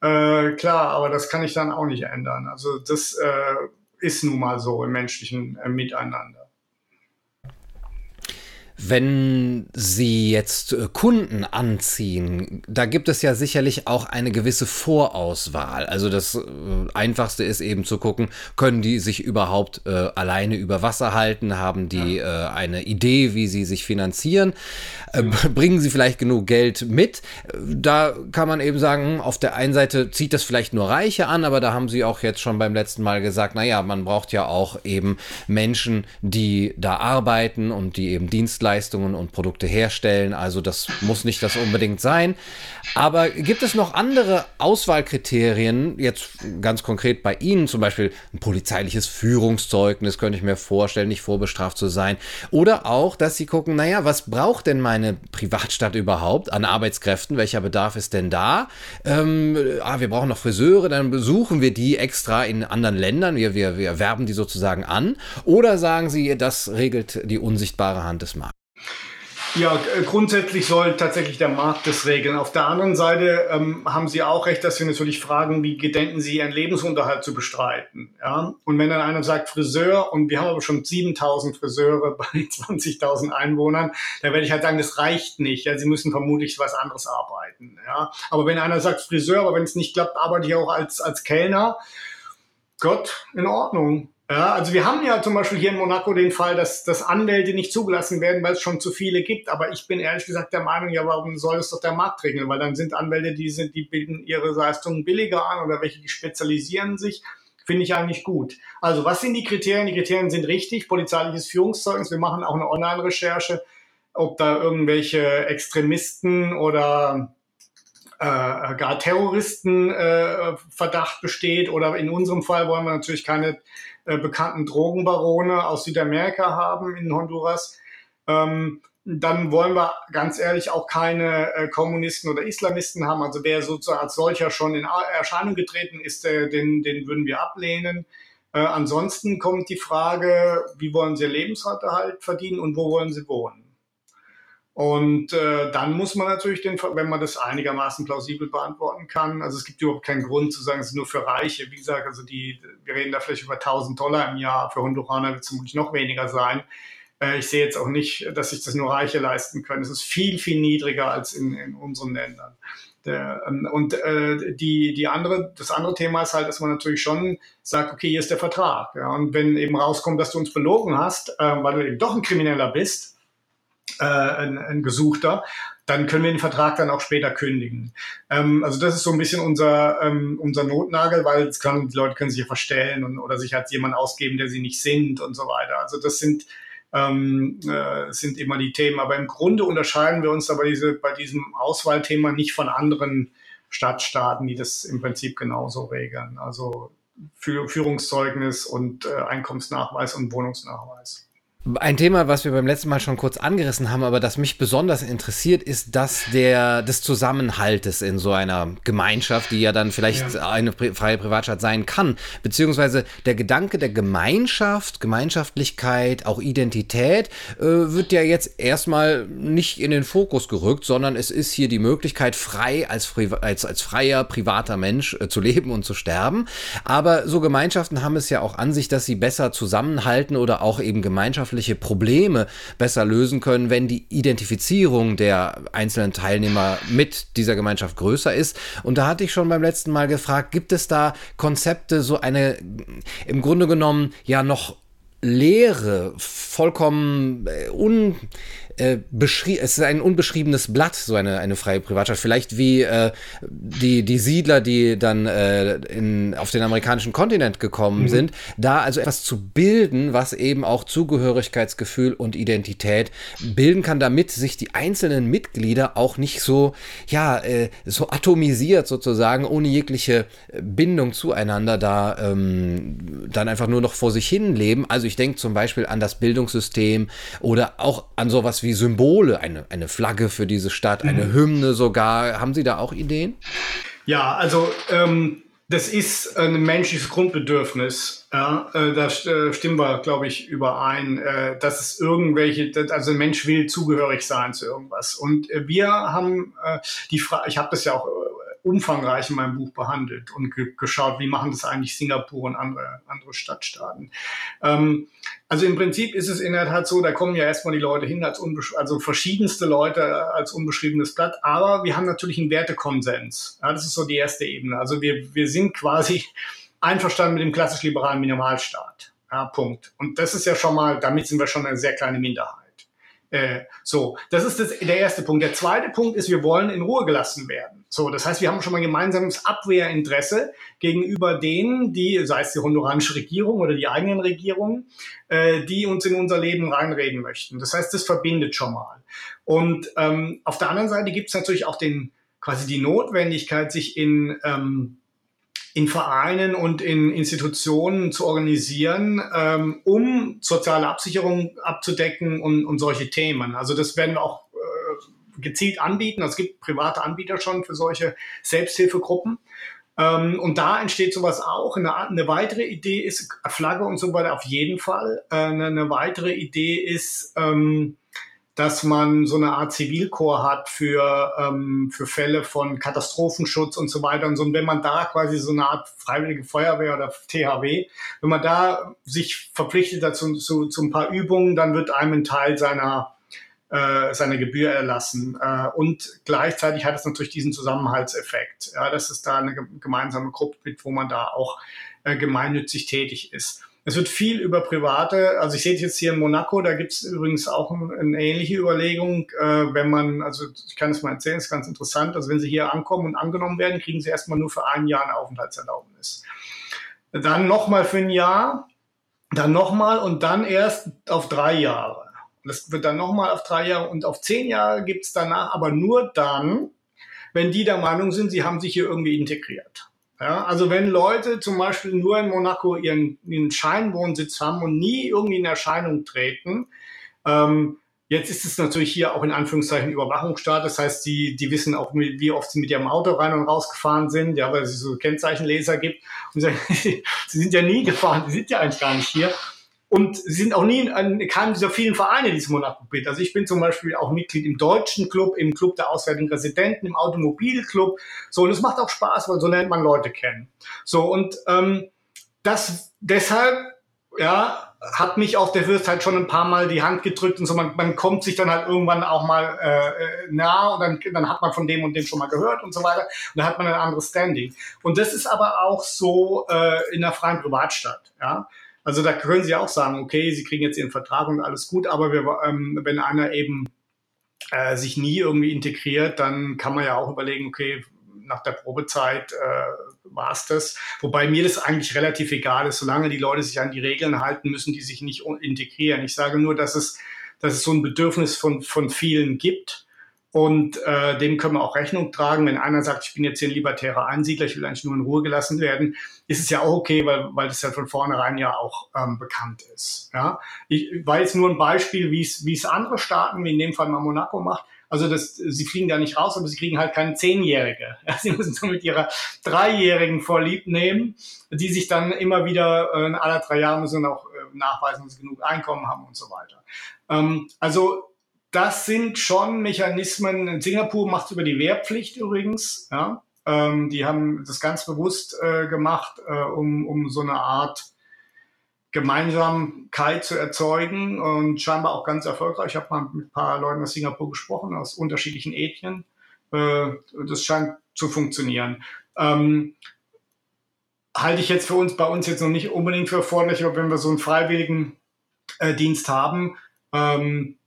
äh, klar, aber das kann ich dann auch nicht ändern. Also das äh, ist nun mal so im menschlichen äh, Miteinander. Wenn Sie jetzt äh, Kunden anziehen, da gibt es ja sicherlich auch eine gewisse Vorauswahl. Also das äh, Einfachste ist eben zu gucken, können die sich überhaupt äh, alleine über Wasser halten, haben die ja. äh, eine Idee, wie sie sich finanzieren, äh, bringen sie vielleicht genug Geld mit. Da kann man eben sagen, hm, auf der einen Seite zieht das vielleicht nur Reiche an, aber da haben Sie auch jetzt schon beim letzten Mal gesagt, naja, man braucht ja auch eben Menschen, die da arbeiten und die eben Dienstleistungen Dienstleistungen und Produkte herstellen. Also das muss nicht das unbedingt sein. Aber gibt es noch andere Auswahlkriterien, jetzt ganz konkret bei Ihnen zum Beispiel ein polizeiliches Führungszeugnis, könnte ich mir vorstellen, nicht vorbestraft zu sein. Oder auch, dass Sie gucken, naja, was braucht denn meine Privatstadt überhaupt an Arbeitskräften? Welcher Bedarf ist denn da? Ähm, ah, wir brauchen noch Friseure, dann besuchen wir die extra in anderen Ländern. Wir, wir, wir werben die sozusagen an. Oder sagen Sie, das regelt die unsichtbare Hand des Marktes? Ja, äh, grundsätzlich soll tatsächlich der Markt das regeln. Auf der anderen Seite ähm, haben Sie auch recht, dass wir natürlich fragen, wie gedenken Sie, Ihren Lebensunterhalt zu bestreiten. Ja? Und wenn dann einer sagt Friseur, und wir haben aber schon 7000 Friseure bei 20.000 Einwohnern, dann werde ich halt sagen, das reicht nicht. Ja? Sie müssen vermutlich was anderes arbeiten. Ja? Aber wenn einer sagt Friseur, aber wenn es nicht klappt, arbeite ich auch als, als Kellner, Gott, in Ordnung. Ja, also wir haben ja zum Beispiel hier in Monaco den Fall, dass, dass Anwälte nicht zugelassen werden, weil es schon zu viele gibt. Aber ich bin ehrlich gesagt der Meinung, ja, warum soll es doch der Markt regeln? Weil dann sind Anwälte, die sind, die bieten ihre Leistungen billiger an oder welche, die spezialisieren sich. Finde ich eigentlich gut. Also was sind die Kriterien? Die Kriterien sind richtig. Polizeiliches Führungszeugnis. Wir machen auch eine Online-Recherche, ob da irgendwelche Extremisten oder äh, gar Terroristen äh, Verdacht besteht. Oder in unserem Fall wollen wir natürlich keine äh, bekannten Drogenbarone aus Südamerika haben in Honduras. Ähm, dann wollen wir ganz ehrlich auch keine äh, Kommunisten oder Islamisten haben. Also wer sozusagen als solcher schon in Erscheinung getreten ist, äh, den, den würden wir ablehnen. Äh, ansonsten kommt die Frage, wie wollen Sie Lebensunterhalt verdienen und wo wollen Sie wohnen? Und äh, dann muss man natürlich, den, wenn man das einigermaßen plausibel beantworten kann, also es gibt überhaupt keinen Grund zu sagen, es ist nur für Reiche. Wie gesagt, also die, wir reden da vielleicht über 1000 Dollar im Jahr. Für Honduraner wird es vermutlich noch weniger sein. Äh, ich sehe jetzt auch nicht, dass sich das nur Reiche leisten können. Es ist viel, viel niedriger als in, in unseren Ländern. Der, ähm, und äh, die, die andere, das andere Thema ist halt, dass man natürlich schon sagt, okay, hier ist der Vertrag. Ja, und wenn eben rauskommt, dass du uns belogen hast, äh, weil du eben doch ein Krimineller bist, äh, ein, ein Gesuchter, dann können wir den Vertrag dann auch später kündigen. Ähm, also das ist so ein bisschen unser, ähm, unser Notnagel, weil es kann, die Leute können sich ja verstellen und, oder sich als jemand ausgeben, der sie nicht sind und so weiter. Also das sind, ähm, äh, sind immer die Themen. Aber im Grunde unterscheiden wir uns aber diese, bei diesem Auswahlthema nicht von anderen Stadtstaaten, die das im Prinzip genauso regeln. Also Führungszeugnis und äh, Einkommensnachweis und Wohnungsnachweis. Ein Thema, was wir beim letzten Mal schon kurz angerissen haben, aber das mich besonders interessiert, ist das der, des Zusammenhaltes in so einer Gemeinschaft, die ja dann vielleicht ja. eine freie Privatstadt sein kann. Beziehungsweise der Gedanke der Gemeinschaft, Gemeinschaftlichkeit, auch Identität, äh, wird ja jetzt erstmal nicht in den Fokus gerückt, sondern es ist hier die Möglichkeit, frei als, als, als freier, privater Mensch äh, zu leben und zu sterben. Aber so Gemeinschaften haben es ja auch an sich, dass sie besser zusammenhalten oder auch eben Gemeinschaften gesellschaftliche Probleme besser lösen können, wenn die Identifizierung der einzelnen Teilnehmer mit dieser Gemeinschaft größer ist. Und da hatte ich schon beim letzten Mal gefragt, gibt es da Konzepte, so eine im Grunde genommen ja noch leere, vollkommen äh, un, äh, es ist ein unbeschriebenes Blatt, so eine, eine freie Privatstadt. Vielleicht wie äh, die, die Siedler, die dann äh, in, auf den amerikanischen Kontinent gekommen mhm. sind, da also etwas zu bilden, was eben auch Zugehörigkeitsgefühl und Identität bilden kann, damit sich die einzelnen Mitglieder auch nicht so, ja, äh, so atomisiert sozusagen, ohne jegliche Bindung zueinander da ähm, dann einfach nur noch vor sich hin leben. Also ich denke zum Beispiel an das Bildungssystem oder auch an sowas wie wie Symbole, eine, eine Flagge für diese Stadt, eine mhm. Hymne sogar. Haben Sie da auch Ideen? Ja, also ähm, das ist ein menschliches Grundbedürfnis. Ja, äh, da äh, stimmen wir, glaube ich, überein, äh, dass es irgendwelche, also ein Mensch will zugehörig sein zu irgendwas. Und äh, wir haben äh, die Frage, ich habe das ja auch äh, umfangreich in meinem Buch behandelt und ge geschaut, wie machen das eigentlich Singapur und andere, andere Stadtstaaten. Ähm, also im Prinzip ist es in der Tat so, da kommen ja erstmal die Leute hin, als also verschiedenste Leute als unbeschriebenes Blatt, aber wir haben natürlich einen Wertekonsens. Ja, das ist so die erste Ebene. Also wir, wir sind quasi einverstanden mit dem klassisch-liberalen Minimalstaat. Ja, Punkt. Und das ist ja schon mal, damit sind wir schon eine sehr kleine Minderheit. Äh, so, das ist das, der erste Punkt. Der zweite Punkt ist, wir wollen in Ruhe gelassen werden. So, das heißt, wir haben schon mal gemeinsames Abwehrinteresse gegenüber denen, die, sei es die honduranische Regierung oder die eigenen Regierungen, äh, die uns in unser Leben reinreden möchten. Das heißt, das verbindet schon mal. Und ähm, auf der anderen Seite gibt es natürlich auch den quasi die Notwendigkeit, sich in ähm, in Vereinen und in Institutionen zu organisieren, ähm, um soziale Absicherung abzudecken und, und solche Themen. Also das werden wir auch äh, gezielt anbieten. Es gibt private Anbieter schon für solche Selbsthilfegruppen. Ähm, und da entsteht sowas auch. Eine, eine, weitere Idee ist Flagge und so weiter auf jeden Fall. Äh, eine, eine, weitere Idee ist ähm, dass man so eine Art Zivilkorps hat für, ähm, für Fälle von Katastrophenschutz und so weiter. Und so, und wenn man da quasi so eine Art Freiwillige Feuerwehr oder THW, wenn man da sich verpflichtet dazu zu, zu ein paar Übungen, dann wird einem ein Teil seiner, äh, seiner Gebühr erlassen. Äh, und gleichzeitig hat es natürlich diesen Zusammenhaltseffekt, ja, dass es da eine gemeinsame Gruppe gibt, wo man da auch äh, gemeinnützig tätig ist. Es wird viel über private, also ich sehe jetzt hier in Monaco, da gibt es übrigens auch ein, eine ähnliche Überlegung, äh, wenn man, also ich kann es mal erzählen, ist ganz interessant, also wenn Sie hier ankommen und angenommen werden, kriegen Sie erstmal nur für ein Jahr eine Aufenthaltserlaubnis. Dann nochmal für ein Jahr, dann nochmal und dann erst auf drei Jahre. Das wird dann nochmal auf drei Jahre und auf zehn Jahre gibt es danach, aber nur dann, wenn die der Meinung sind, sie haben sich hier irgendwie integriert. Ja, also wenn Leute zum Beispiel nur in Monaco ihren, ihren Scheinwohnsitz haben und nie irgendwie in Erscheinung treten, ähm, Jetzt ist es natürlich hier auch in Anführungszeichen Überwachungsstaat. Das heißt, die, die wissen auch, wie oft sie mit ihrem Auto rein und raus gefahren sind, ja, weil es so Kennzeichenleser gibt. Und sie, sie sind ja nie gefahren, die sind ja eigentlich gar nicht hier. Und sind auch nie in keinem dieser vielen Vereine, die es Monaco gibt. Also ich bin zum Beispiel auch Mitglied im Deutschen Club, im Club der auswärtigen Residenten, im Automobilclub. So, und es macht auch Spaß, weil so lernt man Leute kennen. So, und ähm, das deshalb, ja, hat mich auch der Fürst halt schon ein paar Mal die Hand gedrückt und so, man, man kommt sich dann halt irgendwann auch mal äh nah und dann, dann hat man von dem und dem schon mal gehört und so weiter. Und dann hat man ein anderes Standing. Und das ist aber auch so äh, in der freien Privatstadt, ja. Also da können Sie auch sagen, okay, Sie kriegen jetzt Ihren Vertrag und alles gut, aber wir, ähm, wenn einer eben äh, sich nie irgendwie integriert, dann kann man ja auch überlegen, okay, nach der Probezeit äh, war es das. Wobei mir das eigentlich relativ egal ist, solange die Leute sich an die Regeln halten, müssen die sich nicht integrieren. Ich sage nur, dass es, dass es so ein Bedürfnis von, von vielen gibt Und äh, dem können wir auch Rechnung tragen. Wenn einer sagt, ich bin jetzt hier ein libertärer Einsiedler, ich will eigentlich nur in Ruhe gelassen werden, ist es ja auch okay, weil, weil das ja von vornherein ja auch ähm, bekannt ist. Ja? Ich war jetzt nur ein Beispiel, wie es wie es andere Staaten, wie in dem Fall mal Monaco macht. Also das, sie fliegen da nicht raus, aber sie kriegen halt keine Zehnjährige. Ja, sie müssen so mit ihrer Dreijährigen vorlieb nehmen, die sich dann immer wieder äh, in aller drei Jahre müssen auch äh, nachweisen, dass sie genug Einkommen haben und so weiter. Ähm, also das sind schon Mechanismen. In Singapur macht es über die Wehrpflicht übrigens. Ja? Ähm, die haben das ganz bewusst äh, gemacht, äh, um, um so eine Art Gemeinsamkeit zu erzeugen und scheinbar auch ganz erfolgreich. Ich habe mal mit ein paar Leuten aus Singapur gesprochen, aus unterschiedlichen Ethnien. Äh, das scheint zu funktionieren. Ähm, halte ich jetzt für uns bei uns jetzt noch nicht unbedingt für erforderlich, aber wenn wir so einen freiwilligen äh, Dienst haben, ähm,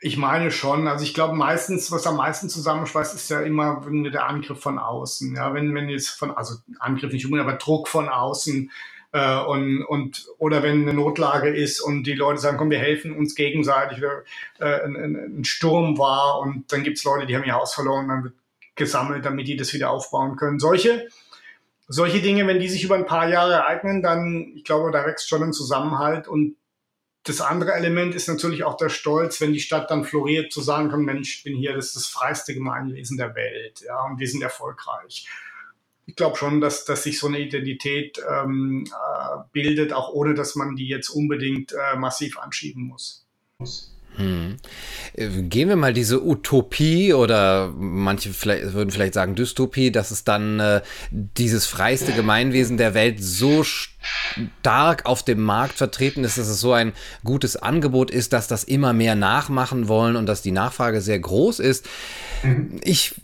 ich meine schon. Also ich glaube meistens, was am meisten zusammenschweißt, ist ja immer der Angriff von außen. Ja, wenn, wenn jetzt von, also Angriff nicht unbedingt, aber Druck von außen. Äh, und, und, oder wenn eine Notlage ist und die Leute sagen, komm, wir helfen uns gegenseitig, äh, ein, ein, Sturm war und dann gibt es Leute, die haben ihr Haus verloren, dann wird gesammelt, damit die das wieder aufbauen können. Solche, solche Dinge, wenn die sich über ein paar Jahre ereignen, dann, ich glaube, da wächst schon ein Zusammenhalt und das andere Element ist natürlich auch der Stolz, wenn die Stadt dann floriert, zu sagen kann, Mensch, ich bin hier, das ist das freiste Gemeinwesen der Welt, ja, und wir sind erfolgreich. Ich glaube schon, dass, dass sich so eine Identität ähm, äh, bildet, auch ohne dass man die jetzt unbedingt äh, massiv anschieben muss. Hm. Äh, gehen wir mal diese Utopie oder manche vielleicht, würden vielleicht sagen Dystopie, dass es dann äh, dieses freiste Gemeinwesen der Welt so stark auf dem Markt vertreten ist, dass es so ein gutes Angebot ist, dass das immer mehr nachmachen wollen und dass die Nachfrage sehr groß ist. Mhm. Ich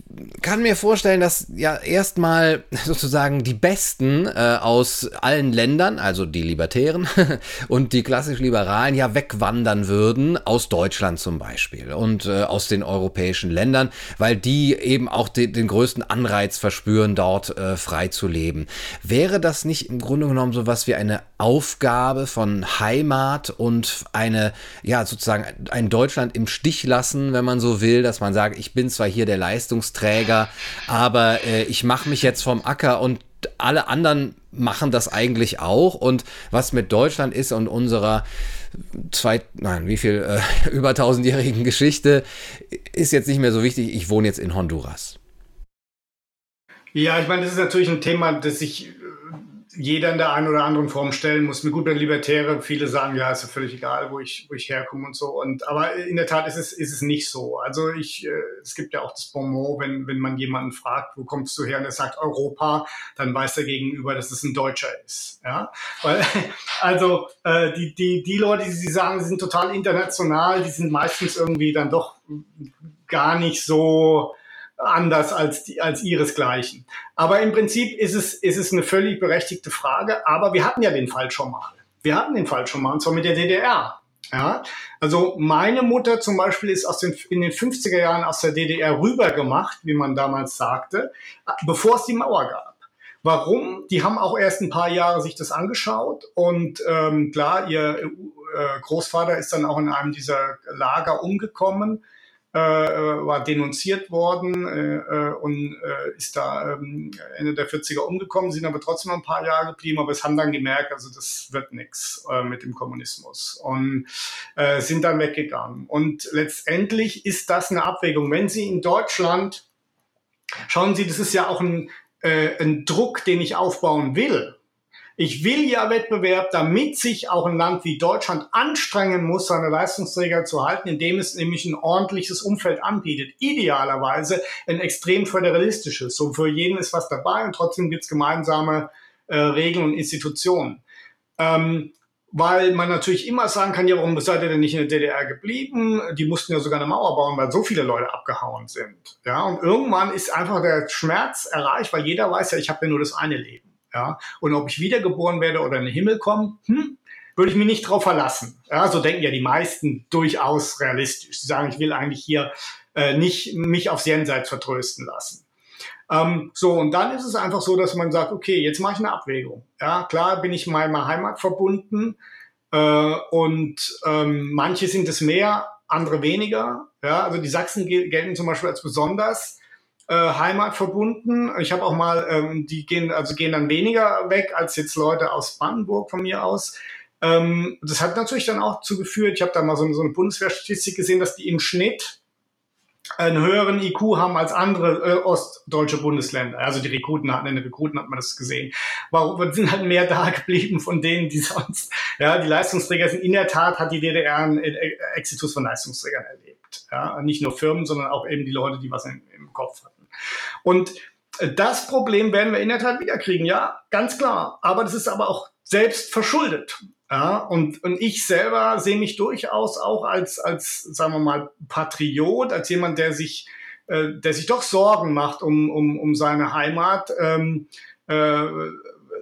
kann mir vorstellen, dass ja erstmal sozusagen die Besten äh, aus allen Ländern, also die Libertären und die klassisch Liberalen, ja wegwandern würden, aus Deutschland zum Beispiel und äh, aus den europäischen Ländern, weil die eben auch de den größten Anreiz verspüren, dort äh, frei zu leben. Wäre das nicht im Grunde genommen so was wie eine Aufgabe von Heimat und eine, ja, sozusagen ein Deutschland im Stich lassen, wenn man so will, dass man sagt, ich bin zwar hier der Leistungsträger, aber äh, ich mache mich jetzt vom Acker und alle anderen machen das eigentlich auch. Und was mit Deutschland ist und unserer zwei, nein, wie viel, äh, über tausendjährigen Geschichte, ist jetzt nicht mehr so wichtig. Ich wohne jetzt in Honduras. Ja, ich meine, das ist natürlich ein Thema, das sich jeder in der einen oder anderen Form stellen muss. Mir gut, wenn Libertäre, viele sagen, ja, ist ja völlig egal, wo ich, wo ich herkomme und so. Und, aber in der Tat ist es, ist es nicht so. Also ich, äh, es gibt ja auch das Bonmot, wenn, wenn man jemanden fragt, wo kommst du her? Und er sagt Europa, dann weiß der Gegenüber, dass es ein Deutscher ist. Ja, weil, also, äh, die, die, die Leute, die sie sagen, sie sind total international, die sind meistens irgendwie dann doch gar nicht so, anders als, die, als ihresgleichen. Aber im Prinzip ist es, ist es eine völlig berechtigte Frage. Aber wir hatten ja den Fall schon mal. Wir hatten den Fall schon mal, und zwar mit der DDR. Ja, also meine Mutter zum Beispiel ist aus den, in den 50er Jahren aus der DDR rübergemacht, wie man damals sagte, bevor es die Mauer gab. Warum? Die haben auch erst ein paar Jahre sich das angeschaut und ähm, klar, ihr äh, Großvater ist dann auch in einem dieser Lager umgekommen äh, äh, war denunziert worden äh, äh, und äh, ist da ähm, Ende der 40er umgekommen, sind aber trotzdem ein paar Jahre geblieben, aber es haben dann gemerkt, also das wird nichts äh, mit dem Kommunismus und äh, sind dann weggegangen. Und letztendlich ist das eine Abwägung. Wenn Sie in Deutschland, schauen Sie, das ist ja auch ein, äh, ein Druck, den ich aufbauen will. Ich will ja Wettbewerb, damit sich auch ein Land wie Deutschland anstrengen muss, seine Leistungsträger zu halten, indem es nämlich ein ordentliches Umfeld anbietet. Idealerweise ein extrem föderalistisches. So für jeden ist was dabei und trotzdem gibt's gemeinsame äh, Regeln und Institutionen. Ähm, weil man natürlich immer sagen kann, ja, warum seid ihr denn nicht in der DDR geblieben? Die mussten ja sogar eine Mauer bauen, weil so viele Leute abgehauen sind. Ja, und irgendwann ist einfach der Schmerz erreicht, weil jeder weiß ja, ich habe ja nur das eine Leben. Ja? Und ob ich wiedergeboren werde oder in den Himmel komme, hm, würde ich mich nicht drauf verlassen. Ja, so denken ja die meisten durchaus realistisch. Sie sagen, ich will eigentlich hier äh, nicht mich aufs Jenseits vertrösten lassen. Ähm, so, und dann ist es einfach so, dass man sagt, okay, jetzt mache ich eine Abwägung. Ja, klar bin ich meiner Heimat verbunden äh, und ähm, manche sind es mehr andere weniger. Ja, also die Sachsen gelten zum Beispiel als besonders äh, heimatverbunden. Ich habe auch mal, ähm, die gehen, also gehen dann weniger weg als jetzt Leute aus Brandenburg von mir aus. Ähm, das hat natürlich dann auch zugeführt, ich habe da mal so, so eine Bundeswehrstatistik gesehen, dass die im Schnitt einen höheren IQ haben als andere äh, ostdeutsche Bundesländer. Also die Rekruten hatten, in den Rekruten hat man das gesehen. Warum sind halt mehr da geblieben von denen, die sonst, ja, die Leistungsträger sind. In der Tat hat die DDR einen äh, Exitus von Leistungsträgern erlebt. Ja, nicht nur Firmen, sondern auch eben die Leute, die was in, im Kopf hatten. Und äh, das Problem werden wir in der Tat wiederkriegen, ja, ganz klar. Aber das ist aber auch selbst verschuldet. Ja, und, und ich selber sehe mich durchaus auch als, als, sagen wir mal, Patriot, als jemand, der sich, äh, der sich doch Sorgen macht um, um, um seine Heimat. Ähm, äh,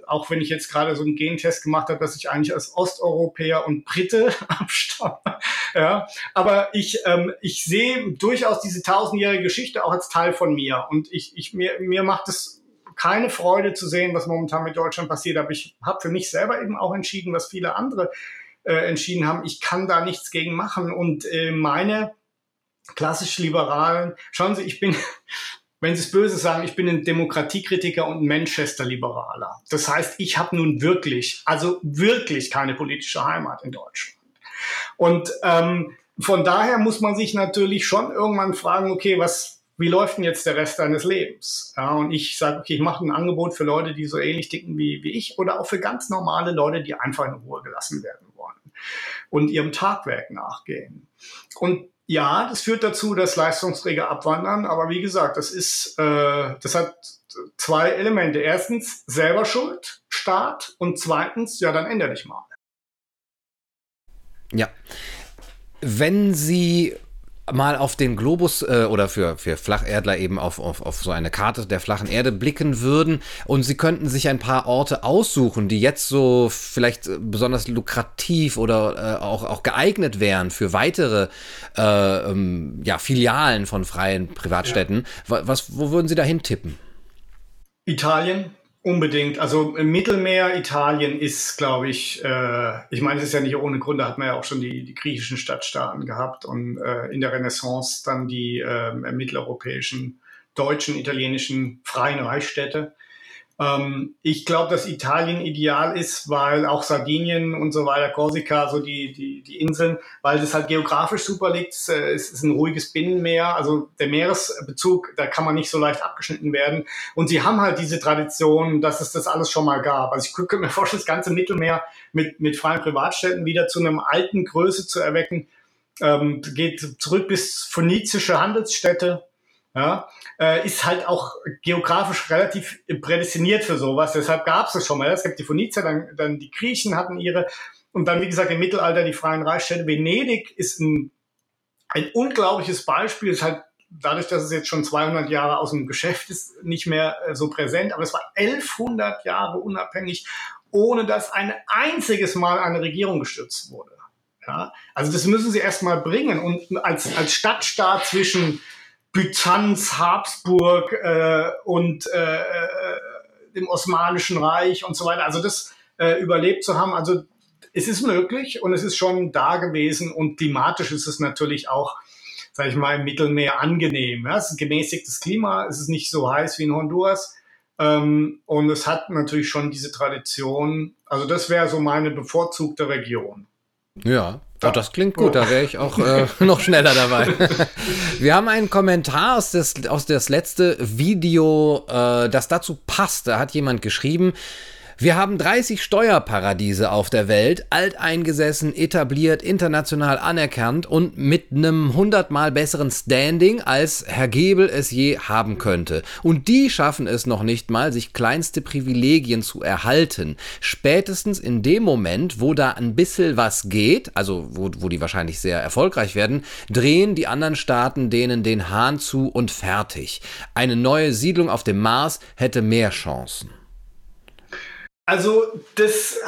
auch wenn ich jetzt gerade so einen Gentest gemacht habe, dass ich eigentlich als Osteuropäer und Brite abstamme. ja, aber ich, ähm, ich sehe durchaus diese tausendjährige Geschichte auch als Teil von mir. Und ich, ich, mir, mir macht es keine Freude zu sehen, was momentan mit Deutschland passiert. Aber ich habe für mich selber eben auch entschieden, was viele andere äh, entschieden haben. Ich kann da nichts gegen machen. Und äh, meine klassisch Liberalen, schauen Sie, ich bin, wenn Sie es böse sagen, ich bin ein Demokratiekritiker und ein Manchester-Liberaler. Das heißt, ich habe nun wirklich, also wirklich keine politische Heimat in Deutschland. Und ähm, von daher muss man sich natürlich schon irgendwann fragen, okay, was, wie läuft denn jetzt der Rest deines Lebens? Ja, und ich sage, okay, ich mache ein Angebot für Leute, die so ähnlich ticken wie, wie ich oder auch für ganz normale Leute, die einfach in Ruhe gelassen werden wollen und ihrem Tagwerk nachgehen. Und ja, das führt dazu, dass Leistungsträger abwandern, aber wie gesagt, das ist, äh, das hat zwei Elemente. Erstens selber Schuld, Staat und zweitens, ja, dann ändere dich mal. Ja. Wenn Sie mal auf den Globus äh, oder für, für Flacherdler eben auf, auf, auf so eine Karte der flachen Erde blicken würden und sie könnten sich ein paar Orte aussuchen, die jetzt so vielleicht besonders lukrativ oder äh, auch, auch geeignet wären für weitere äh, ähm, ja, Filialen von freien Privatstädten. Ja. Was, wo würden Sie da hintippen? Italien, Unbedingt. Also im Mittelmeer, Italien ist, glaube ich, äh, ich meine, es ist ja nicht ohne Grund, da hat man ja auch schon die, die griechischen Stadtstaaten gehabt und äh, in der Renaissance dann die äh, mitteleuropäischen, deutschen, italienischen freien Reichsstädte. Ähm, ich glaube, dass Italien ideal ist, weil auch Sardinien und so weiter, Korsika, so die, die, die Inseln, weil das halt geografisch super liegt. Es ist ein ruhiges Binnenmeer, also der Meeresbezug, da kann man nicht so leicht abgeschnitten werden. Und sie haben halt diese Tradition, dass es das alles schon mal gab. Also ich könnte mir vorstellen, das ganze Mittelmeer mit, mit freien Privatstädten wieder zu einem alten Größe zu erwecken. Ähm, geht zurück bis phönizische Handelsstädte, ja, äh, ist halt auch geografisch relativ prädestiniert für sowas. Deshalb gab es es schon mal. Es gibt die Phönizier, dann, dann die Griechen hatten ihre und dann, wie gesagt, im Mittelalter die freien Reichsstädte. Venedig ist ein, ein unglaubliches Beispiel. Ist halt dadurch, dass es jetzt schon 200 Jahre aus dem Geschäft ist, nicht mehr äh, so präsent. Aber es war 1100 Jahre unabhängig, ohne dass ein einziges Mal eine Regierung gestürzt wurde. Ja, also das müssen sie erst mal bringen. Und als, als Stadtstaat zwischen Byzanz, Habsburg äh, und äh, äh, dem Osmanischen Reich und so weiter. Also das äh, überlebt zu haben, also es ist möglich und es ist schon da gewesen und klimatisch ist es natürlich auch, sage ich mal, im Mittelmeer angenehm. Ja? Es ist gemäßigtes Klima, es ist nicht so heiß wie in Honduras ähm, und es hat natürlich schon diese Tradition. Also das wäre so meine bevorzugte Region. Ja, Oh, das klingt gut, da wäre ich auch äh, noch schneller dabei. Wir haben einen Kommentar aus, des, aus das letzte Video, äh, das dazu passt. Da hat jemand geschrieben, wir haben 30 Steuerparadiese auf der Welt, alteingesessen, etabliert, international anerkannt und mit einem hundertmal besseren Standing, als Herr Gebel es je haben könnte. Und die schaffen es noch nicht mal, sich kleinste Privilegien zu erhalten. Spätestens in dem Moment, wo da ein bisschen was geht, also wo, wo die wahrscheinlich sehr erfolgreich werden, drehen die anderen Staaten denen den Hahn zu und fertig. Eine neue Siedlung auf dem Mars hätte mehr Chancen. Also das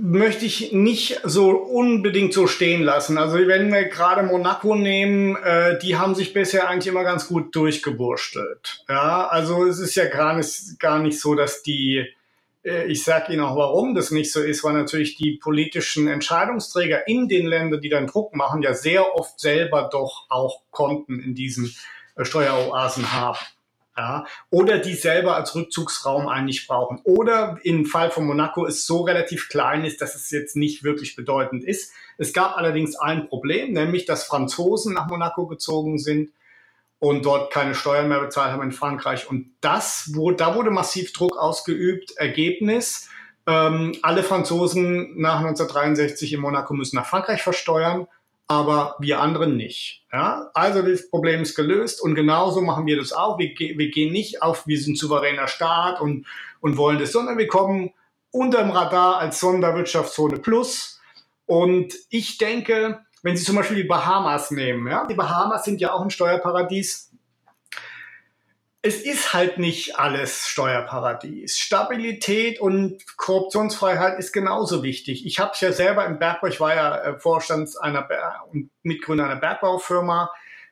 möchte ich nicht so unbedingt so stehen lassen. Also wenn wir gerade Monaco nehmen, äh, die haben sich bisher eigentlich immer ganz gut durchgewurstelt. Ja, also es ist ja gar nicht, gar nicht so, dass die äh, ich sage Ihnen auch, warum das nicht so ist, weil natürlich die politischen Entscheidungsträger in den Ländern, die dann Druck machen, ja sehr oft selber doch auch Konten in diesen äh, Steueroasen haben. Ja, oder die selber als Rückzugsraum eigentlich brauchen. Oder im Fall von Monaco es so relativ klein ist, dass es jetzt nicht wirklich bedeutend ist. Es gab allerdings ein Problem, nämlich dass Franzosen nach Monaco gezogen sind und dort keine Steuern mehr bezahlt haben in Frankreich. Und das wurde, da wurde massiv Druck ausgeübt. Ergebnis, ähm, alle Franzosen nach 1963 in Monaco müssen nach Frankreich versteuern, aber wir anderen nicht. Ja? Also das Problem ist gelöst und genauso machen wir das auch. Wir, wir gehen nicht auf, wir sind souveräner Staat und, und wollen das, sondern wir kommen unter dem Radar als Sonderwirtschaftszone Plus. Und ich denke, wenn Sie zum Beispiel die Bahamas nehmen, ja, die Bahamas sind ja auch ein Steuerparadies. Es ist halt nicht alles Steuerparadies. Stabilität und Korruptionsfreiheit ist genauso wichtig. Ich habe es ja selber im Bergbau, ich war ja äh, Vorstand einer und Mitgründer einer Bergbaufirma.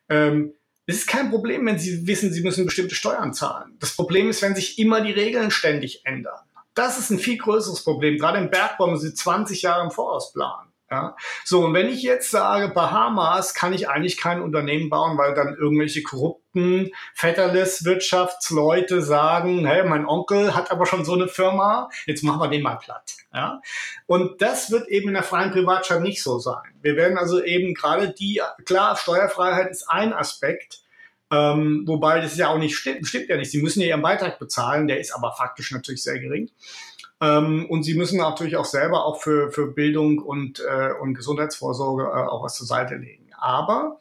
Ähm, es ist kein Problem, wenn Sie wissen, Sie müssen bestimmte Steuern zahlen. Das Problem ist, wenn sich immer die Regeln ständig ändern. Das ist ein viel größeres Problem. Gerade im Bergbau müssen Sie 20 Jahre im Voraus planen. Ja? So, und wenn ich jetzt sage, Bahamas kann ich eigentlich kein Unternehmen bauen, weil dann irgendwelche korrupten Federless-Wirtschaftsleute sagen, hey, mein Onkel hat aber schon so eine Firma, jetzt machen wir den mal platt. Ja? Und das wird eben in der freien Privatstadt nicht so sein. Wir werden also eben gerade die, klar, Steuerfreiheit ist ein Aspekt, ähm, wobei das ja auch nicht stimmt, stimmt ja nicht. Sie müssen ja ihren Beitrag bezahlen, der ist aber faktisch natürlich sehr gering. Ähm, und sie müssen natürlich auch selber auch für, für Bildung und, äh, und Gesundheitsvorsorge äh, auch was zur Seite legen. Aber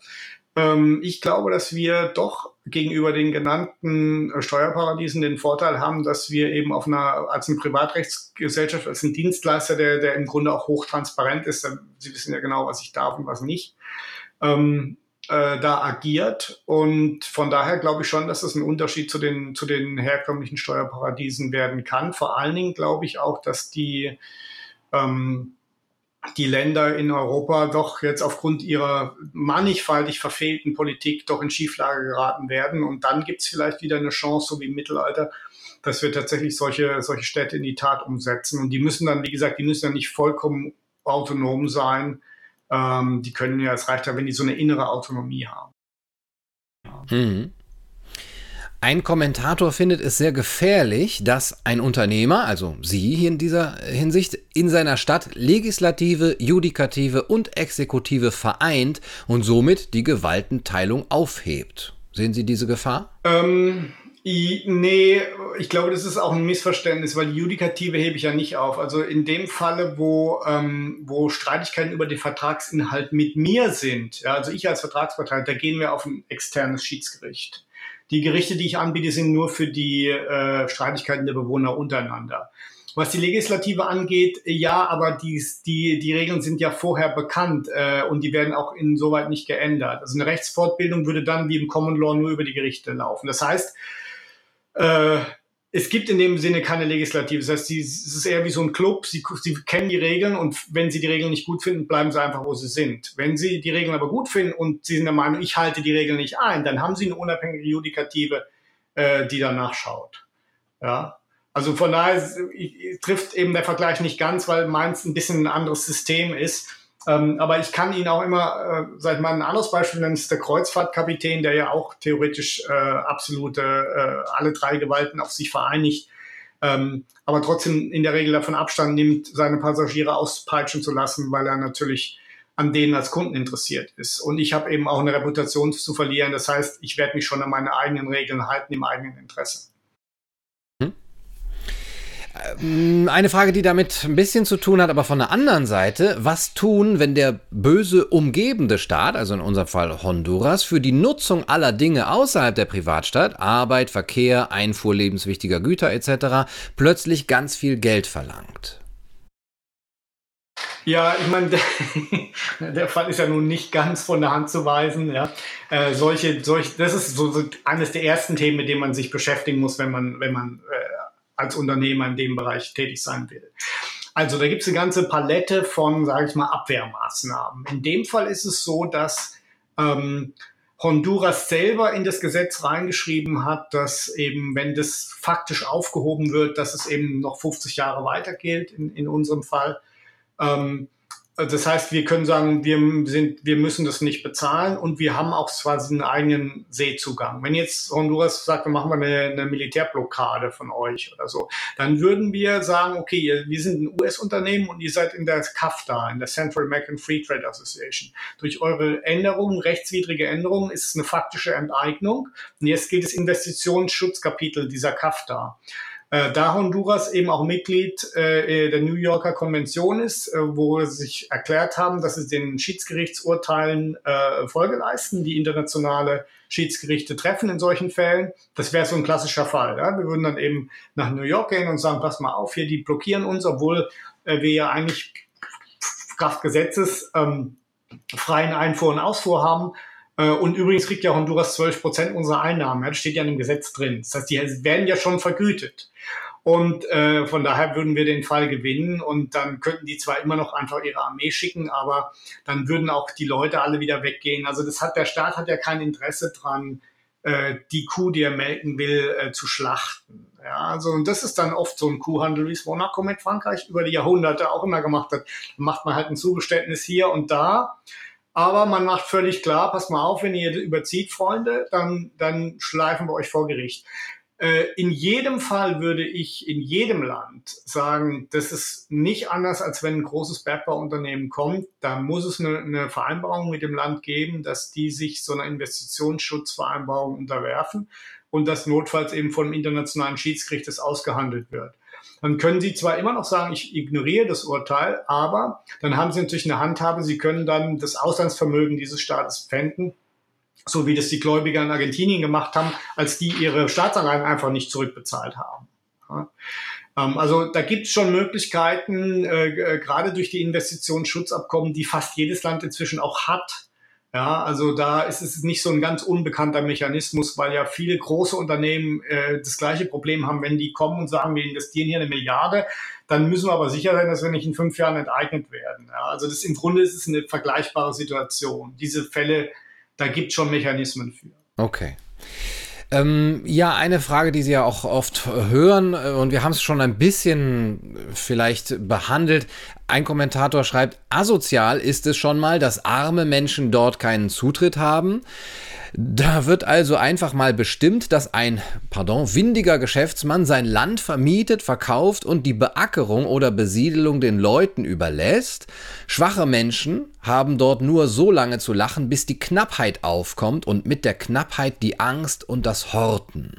ähm, ich glaube, dass wir doch gegenüber den genannten äh, Steuerparadiesen den Vorteil haben, dass wir eben auf einer, als eine Privatrechtsgesellschaft, als ein Dienstleister, der, der im Grunde auch hochtransparent ist, Sie wissen ja genau, was ich darf und was nicht, ähm, äh, da agiert. Und von daher glaube ich schon, dass es ein Unterschied zu den, zu den herkömmlichen Steuerparadiesen werden kann. Vor allen Dingen glaube ich auch, dass die, ähm, die Länder in Europa doch jetzt aufgrund ihrer mannigfaltig verfehlten Politik doch in Schieflage geraten werden. Und dann gibt es vielleicht wieder eine Chance, so wie im Mittelalter, dass wir tatsächlich solche, solche Städte in die Tat umsetzen. Und die müssen dann, wie gesagt, die müssen dann nicht vollkommen autonom sein, ähm, die können ja, es reicht ja, wenn die so eine innere Autonomie haben. Mhm. Ein Kommentator findet es sehr gefährlich, dass ein Unternehmer, also Sie hier in dieser Hinsicht, in seiner Stadt Legislative, Judikative und Exekutive vereint und somit die Gewaltenteilung aufhebt. Sehen Sie diese Gefahr? Ähm, Nee, ich glaube, das ist auch ein Missverständnis, weil die Judikative hebe ich ja nicht auf. Also in dem Falle, wo, ähm, wo Streitigkeiten über den Vertragsinhalt mit mir sind, ja, also ich als Vertragspartei, da gehen wir auf ein externes Schiedsgericht. Die Gerichte, die ich anbiete, sind nur für die äh, Streitigkeiten der Bewohner untereinander. Was die Legislative angeht, ja, aber die, die, die Regeln sind ja vorher bekannt äh, und die werden auch insoweit nicht geändert. Also eine Rechtsfortbildung würde dann wie im Common Law nur über die Gerichte laufen. Das heißt, äh, es gibt in dem Sinne keine Legislative. Das heißt, sie, es ist eher wie so ein Club. Sie, sie kennen die Regeln und wenn sie die Regeln nicht gut finden, bleiben sie einfach, wo sie sind. Wenn sie die Regeln aber gut finden und sie sind der Meinung, ich halte die Regeln nicht ein, dann haben sie eine unabhängige Judikative, äh, die dann nachschaut. Ja. Also von daher trifft eben der Vergleich nicht ganz, weil meins ein bisschen ein anderes System ist. Ähm, aber ich kann Ihnen auch immer, äh, sag mal, ein anderes Beispiel nennen, ist der Kreuzfahrtkapitän, der ja auch theoretisch äh, absolute, äh, alle drei Gewalten auf sich vereinigt, ähm, aber trotzdem in der Regel davon Abstand nimmt, seine Passagiere auspeitschen zu lassen, weil er natürlich an denen als Kunden interessiert ist. Und ich habe eben auch eine Reputation zu verlieren. Das heißt, ich werde mich schon an meine eigenen Regeln halten im eigenen Interesse. Ähm, eine Frage, die damit ein bisschen zu tun hat, aber von der anderen Seite, was tun, wenn der böse umgebende Staat, also in unserem Fall Honduras, für die Nutzung aller Dinge außerhalb der Privatstadt, Arbeit, Verkehr, Einfuhr lebenswichtiger Güter etc., plötzlich ganz viel Geld verlangt? Ja, ich meine, der, Fall ist ja nun nicht ganz von der Hand zu weisen. Ja. Äh, solche, solche, das ist so, so, eines der ersten Themen, mit denen man sich beschäftigen muss, wenn man, wenn man äh, als Unternehmer in dem Bereich tätig sein will. Also da gibt es eine ganze Palette von, sage ich mal, Abwehrmaßnahmen. In dem Fall ist es so, dass ähm, Honduras selber in das Gesetz reingeschrieben hat, dass eben, wenn das faktisch aufgehoben wird, dass es eben noch 50 Jahre weiter gilt, in, in unserem Fall. Ähm, das heißt, wir können sagen, wir sind, wir müssen das nicht bezahlen und wir haben auch quasi einen eigenen Seezugang. Wenn jetzt Honduras sagt, wir machen wir eine, eine Militärblockade von euch oder so, dann würden wir sagen, okay, wir sind ein US-Unternehmen und ihr seid in der CAFTA, in der Central American Free Trade Association. Durch eure Änderungen, rechtswidrige Änderungen, ist es eine faktische Enteignung. Und jetzt gilt das Investitionsschutzkapitel dieser CAFTA. Äh, da Honduras eben auch Mitglied äh, der New Yorker Konvention ist, äh, wo sie sich erklärt haben, dass sie den Schiedsgerichtsurteilen äh, Folge leisten, die internationale Schiedsgerichte treffen in solchen Fällen. Das wäre so ein klassischer Fall. Ja? Wir würden dann eben nach New York gehen und sagen, pass mal auf, hier, die blockieren uns, obwohl äh, wir ja eigentlich Kraft Gesetzes ähm, freien Einfuhr und Ausfuhr haben. Äh, und übrigens kriegt ja Honduras 12 Prozent unserer Einnahmen. Das steht ja in dem Gesetz drin. Das heißt, die werden ja schon vergütet. Und äh, von daher würden wir den Fall gewinnen und dann könnten die zwar immer noch einfach ihre Armee schicken, aber dann würden auch die Leute alle wieder weggehen. Also das hat der Staat hat ja kein Interesse dran, äh, die Kuh, die er melken will, äh, zu schlachten. Ja, also und das ist dann oft so ein Kuhhandel, wie es Monaco mit Frankreich über die Jahrhunderte auch immer gemacht hat. Macht man halt ein Zugeständnis hier und da. Aber man macht völlig klar, pass mal auf, wenn ihr überzieht, Freunde, dann, dann schleifen wir euch vor Gericht. Äh, in jedem Fall würde ich in jedem Land sagen, das ist nicht anders, als wenn ein großes Bergbauunternehmen kommt. Da muss es eine, eine Vereinbarung mit dem Land geben, dass die sich so einer Investitionsschutzvereinbarung unterwerfen und das notfalls eben vom internationalen Schiedsgericht das ausgehandelt wird dann können Sie zwar immer noch sagen, ich ignoriere das Urteil, aber dann haben Sie natürlich eine Handhabe, Sie können dann das Auslandsvermögen dieses Staates pfänden, so wie das die Gläubiger in Argentinien gemacht haben, als die ihre Staatsanleihen einfach nicht zurückbezahlt haben. Ähm, also da gibt es schon Möglichkeiten, äh, äh, gerade durch die Investitionsschutzabkommen, die fast jedes Land inzwischen auch hat, ja, also da ist es nicht so ein ganz unbekannter Mechanismus, weil ja viele große Unternehmen äh, das gleiche Problem haben, wenn die kommen und sagen, wir investieren hier eine Milliarde, dann müssen wir aber sicher sein, dass wir nicht in fünf Jahren enteignet werden. Ja, also das im Grunde ist es eine vergleichbare Situation. Diese Fälle, da gibt es schon Mechanismen für. Okay. Ähm, ja, eine Frage, die Sie ja auch oft hören, äh, und wir haben es schon ein bisschen vielleicht behandelt. Ein Kommentator schreibt, asozial ist es schon mal, dass arme Menschen dort keinen Zutritt haben. Da wird also einfach mal bestimmt, dass ein, pardon, windiger Geschäftsmann sein Land vermietet, verkauft und die Beackerung oder Besiedelung den Leuten überlässt. Schwache Menschen haben dort nur so lange zu lachen, bis die Knappheit aufkommt und mit der Knappheit die Angst und das Horten.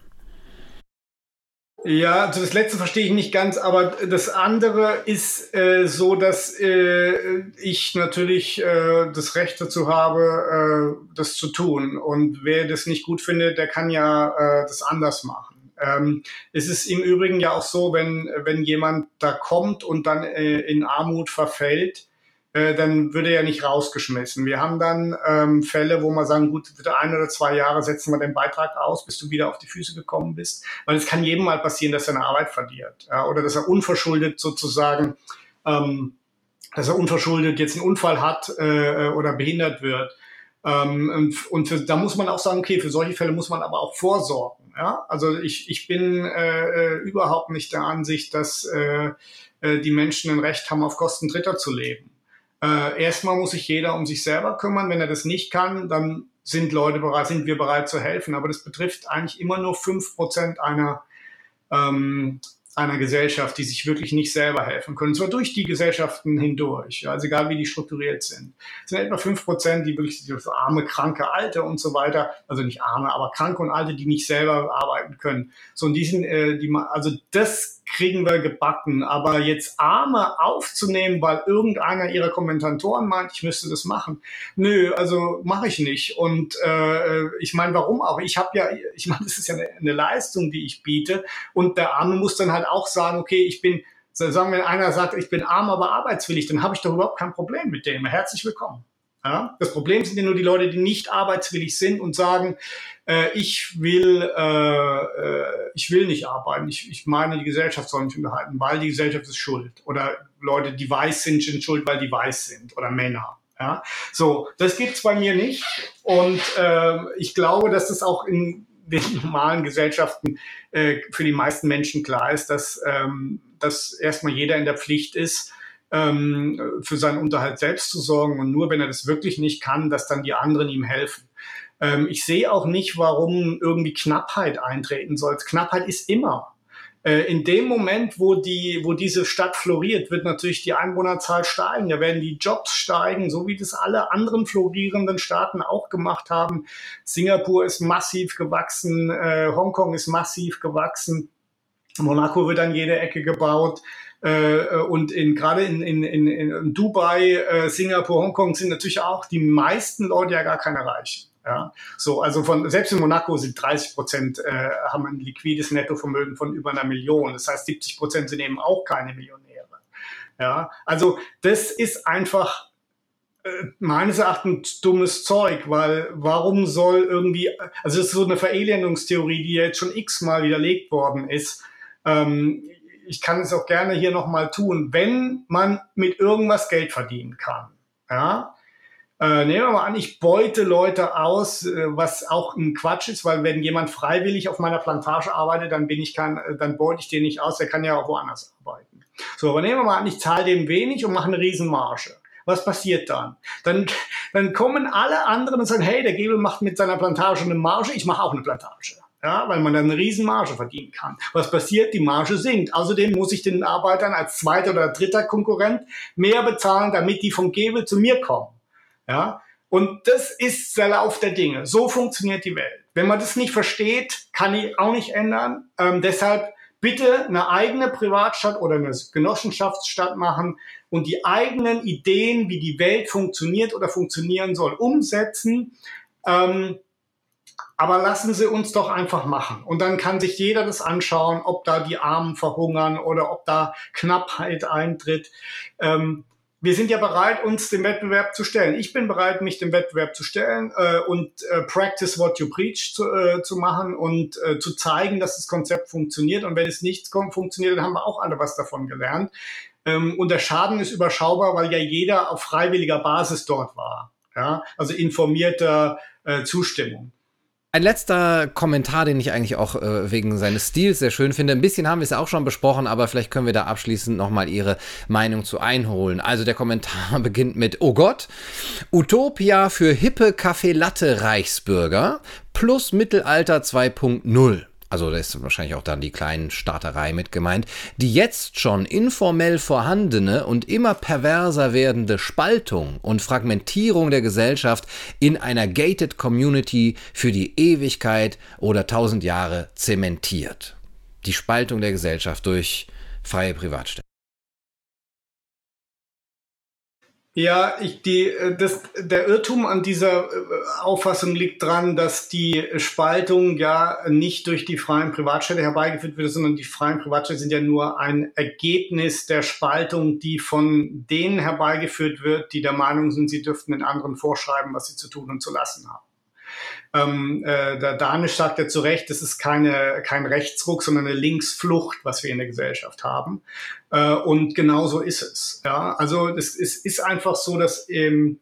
Ja, also das letzte verstehe ich nicht ganz, aber das andere ist äh, so, dass äh, ich natürlich äh, das Recht dazu habe, äh, das zu tun. Und wer das nicht gut findet, der kann ja äh, das anders machen. Ähm, es ist im Übrigen ja auch so, wenn, wenn jemand da kommt und dann äh, in Armut verfällt, äh, dann würde er ja nicht rausgeschmissen. Wir haben dann ähm, Fälle, wo man sagen, gut, bitte ein oder zwei Jahre setzen wir den Beitrag aus, bis du wieder auf die Füße gekommen bist. Weil es kann jedem mal passieren, dass er eine Arbeit verliert ja, oder dass er unverschuldet sozusagen, ähm, dass er unverschuldet jetzt einen Unfall hat äh, oder behindert wird. Ähm, und und für, da muss man auch sagen, okay, für solche Fälle muss man aber auch vorsorgen. Ja? Also ich, ich bin äh, äh überhaupt nicht der Ansicht, dass äh, äh, die Menschen ein Recht haben, auf Kosten Dritter zu leben. Äh, erstmal muss sich jeder um sich selber kümmern. Wenn er das nicht kann, dann sind Leute bereit, sind wir bereit zu helfen. Aber das betrifft eigentlich immer nur fünf Prozent einer, ähm, einer Gesellschaft, die sich wirklich nicht selber helfen können. Und zwar durch die Gesellschaften hindurch, also egal wie die strukturiert sind. Es sind etwa fünf Prozent, die wirklich so arme, kranke, alte und so weiter, also nicht arme, aber kranke und alte, die nicht selber arbeiten können. So, und die sind, äh, die, also das kriegen wir gebacken. Aber jetzt Arme aufzunehmen, weil irgendeiner ihrer Kommentatoren meint, ich müsste das machen. Nö, also mache ich nicht. Und äh, ich meine, warum auch? Ich habe ja, ich meine, das ist ja eine, eine Leistung, die ich biete. Und der Arme muss dann halt auch sagen, okay, ich bin, sagen wir, einer sagt, ich bin arm, aber arbeitswillig, dann habe ich doch überhaupt kein Problem mit dem. Herzlich willkommen. Ja? Das Problem sind ja nur die Leute, die nicht arbeitswillig sind und sagen, äh, ich will, äh, äh, ich will nicht arbeiten. Ich, ich meine, die Gesellschaft soll mich unterhalten, weil die Gesellschaft ist schuld. Oder Leute, die weiß sind, sind schuld, weil die weiß sind. Oder Männer. Ja, so, das gibt's bei mir nicht. Und äh, ich glaube, dass das auch in den normalen Gesellschaften äh, für die meisten Menschen klar ist, dass, ähm, dass erstmal jeder in der Pflicht ist, ähm, für seinen Unterhalt selbst zu sorgen und nur wenn er das wirklich nicht kann, dass dann die anderen ihm helfen. Ähm, ich sehe auch nicht, warum irgendwie Knappheit eintreten soll. Knappheit ist immer. Äh, in dem Moment, wo die, wo diese Stadt floriert, wird natürlich die Einwohnerzahl steigen. Da werden die Jobs steigen, so wie das alle anderen florierenden Staaten auch gemacht haben. Singapur ist massiv gewachsen, äh, Hongkong ist massiv gewachsen. Monaco wird an jede Ecke gebaut. Äh, und in, gerade in, in, in, in Dubai, äh, Singapur, Hongkong sind natürlich auch die meisten Leute ja gar keine Reichen. Ja, so, also von, selbst in Monaco sind 30 Prozent, äh, haben ein liquides Nettovermögen von über einer Million. Das heißt, 70 Prozent sind eben auch keine Millionäre. Ja, also das ist einfach äh, meines Erachtens dummes Zeug, weil warum soll irgendwie, also das ist so eine Verelendungstheorie, die jetzt schon x-mal widerlegt worden ist. Ähm, ich kann es auch gerne hier nochmal tun, wenn man mit irgendwas Geld verdienen kann. Ja, äh, nehmen wir mal an, ich beute Leute aus, äh, was auch ein Quatsch ist, weil wenn jemand freiwillig auf meiner Plantage arbeitet, dann bin ich kein, äh, dann beute ich den nicht aus, der kann ja auch woanders arbeiten. So, aber nehmen wir mal an, ich zahle dem wenig und mache eine Riesenmarge. Was passiert dann? Dann, dann kommen alle anderen und sagen, hey, der Gebel macht mit seiner Plantage eine Marge, ich mache auch eine Plantage. Ja, weil man dann eine Riesenmarge verdienen kann. Was passiert? Die Marge sinkt. Außerdem muss ich den Arbeitern als zweiter oder dritter Konkurrent mehr bezahlen, damit die vom Gebel zu mir kommen. Ja, und das ist der Lauf der Dinge. So funktioniert die Welt. Wenn man das nicht versteht, kann ich auch nicht ändern. Ähm, deshalb bitte eine eigene Privatstadt oder eine Genossenschaftsstadt machen und die eigenen Ideen, wie die Welt funktioniert oder funktionieren soll, umsetzen. Ähm, aber lassen Sie uns doch einfach machen. Und dann kann sich jeder das anschauen, ob da die Armen verhungern oder ob da Knappheit eintritt. Ähm, wir sind ja bereit, uns dem Wettbewerb zu stellen. Ich bin bereit, mich dem Wettbewerb zu stellen äh, und äh, practice what you preach zu, äh, zu machen und äh, zu zeigen, dass das Konzept funktioniert. Und wenn es nicht funktioniert, dann haben wir auch alle was davon gelernt. Ähm, und der Schaden ist überschaubar, weil ja jeder auf freiwilliger Basis dort war. Ja? Also informierter äh, Zustimmung. Ein letzter Kommentar, den ich eigentlich auch äh, wegen seines Stils sehr schön finde. Ein bisschen haben wir es auch schon besprochen, aber vielleicht können wir da abschließend nochmal Ihre Meinung zu einholen. Also der Kommentar beginnt mit, oh Gott, Utopia für hippe Kaffee-Latte-Reichsbürger plus Mittelalter 2.0 also da ist wahrscheinlich auch dann die kleinen Starterei mit gemeint, die jetzt schon informell vorhandene und immer perverser werdende Spaltung und Fragmentierung der Gesellschaft in einer gated Community für die Ewigkeit oder tausend Jahre zementiert. Die Spaltung der Gesellschaft durch freie Privatstädte. Ja, ich, die, äh, das, der Irrtum an dieser äh, Auffassung liegt dran, dass die Spaltung ja nicht durch die freien Privatstädte herbeigeführt wird, sondern die freien Privatstädte sind ja nur ein Ergebnis der Spaltung, die von denen herbeigeführt wird, die der Meinung sind, sie dürften den anderen vorschreiben, was sie zu tun und zu lassen haben. Ähm, äh, der Danisch sagt ja zu Recht, das ist keine, kein Rechtsruck, sondern eine Linksflucht, was wir in der Gesellschaft haben. Äh, und genau so ist es. Ja? Also es, es ist einfach so, dass ähm,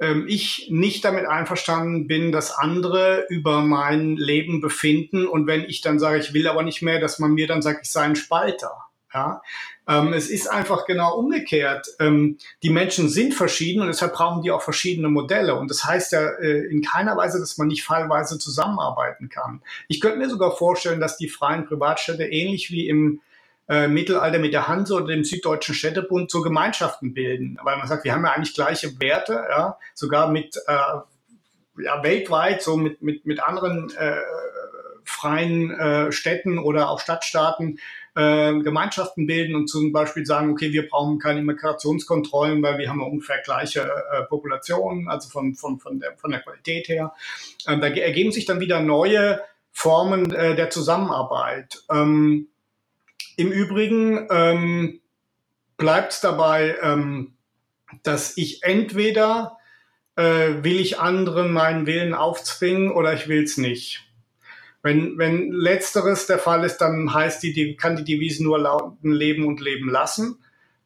ähm, ich nicht damit einverstanden bin, dass andere über mein Leben befinden und wenn ich dann sage, ich will aber nicht mehr, dass man mir dann sagt, ich sei ein Spalter. Ja? Ähm, es ist einfach genau umgekehrt. Ähm, die Menschen sind verschieden und deshalb brauchen die auch verschiedene Modelle. Und das heißt ja äh, in keiner Weise, dass man nicht fallweise zusammenarbeiten kann. Ich könnte mir sogar vorstellen, dass die freien Privatstädte ähnlich wie im äh, Mittelalter mit der Hanse oder dem Süddeutschen Städtebund so Gemeinschaften bilden. Weil man sagt, wir haben ja eigentlich gleiche Werte, ja, sogar mit äh, ja, weltweit, so mit, mit, mit anderen äh, freien äh, Städten oder auch Stadtstaaten äh, Gemeinschaften bilden und zum Beispiel sagen, okay, wir brauchen keine Migrationskontrollen, weil wir haben ungefähr gleiche äh, Population, also von, von, von, der, von der Qualität her. Ähm, da ergeben sich dann wieder neue Formen äh, der Zusammenarbeit. Ähm, Im Übrigen ähm, bleibt es dabei, ähm, dass ich entweder äh, will ich anderen meinen Willen aufzwingen oder ich will es nicht. Wenn, wenn letzteres der Fall ist, dann heißt die, kann die Devise nur lauten Leben und Leben lassen.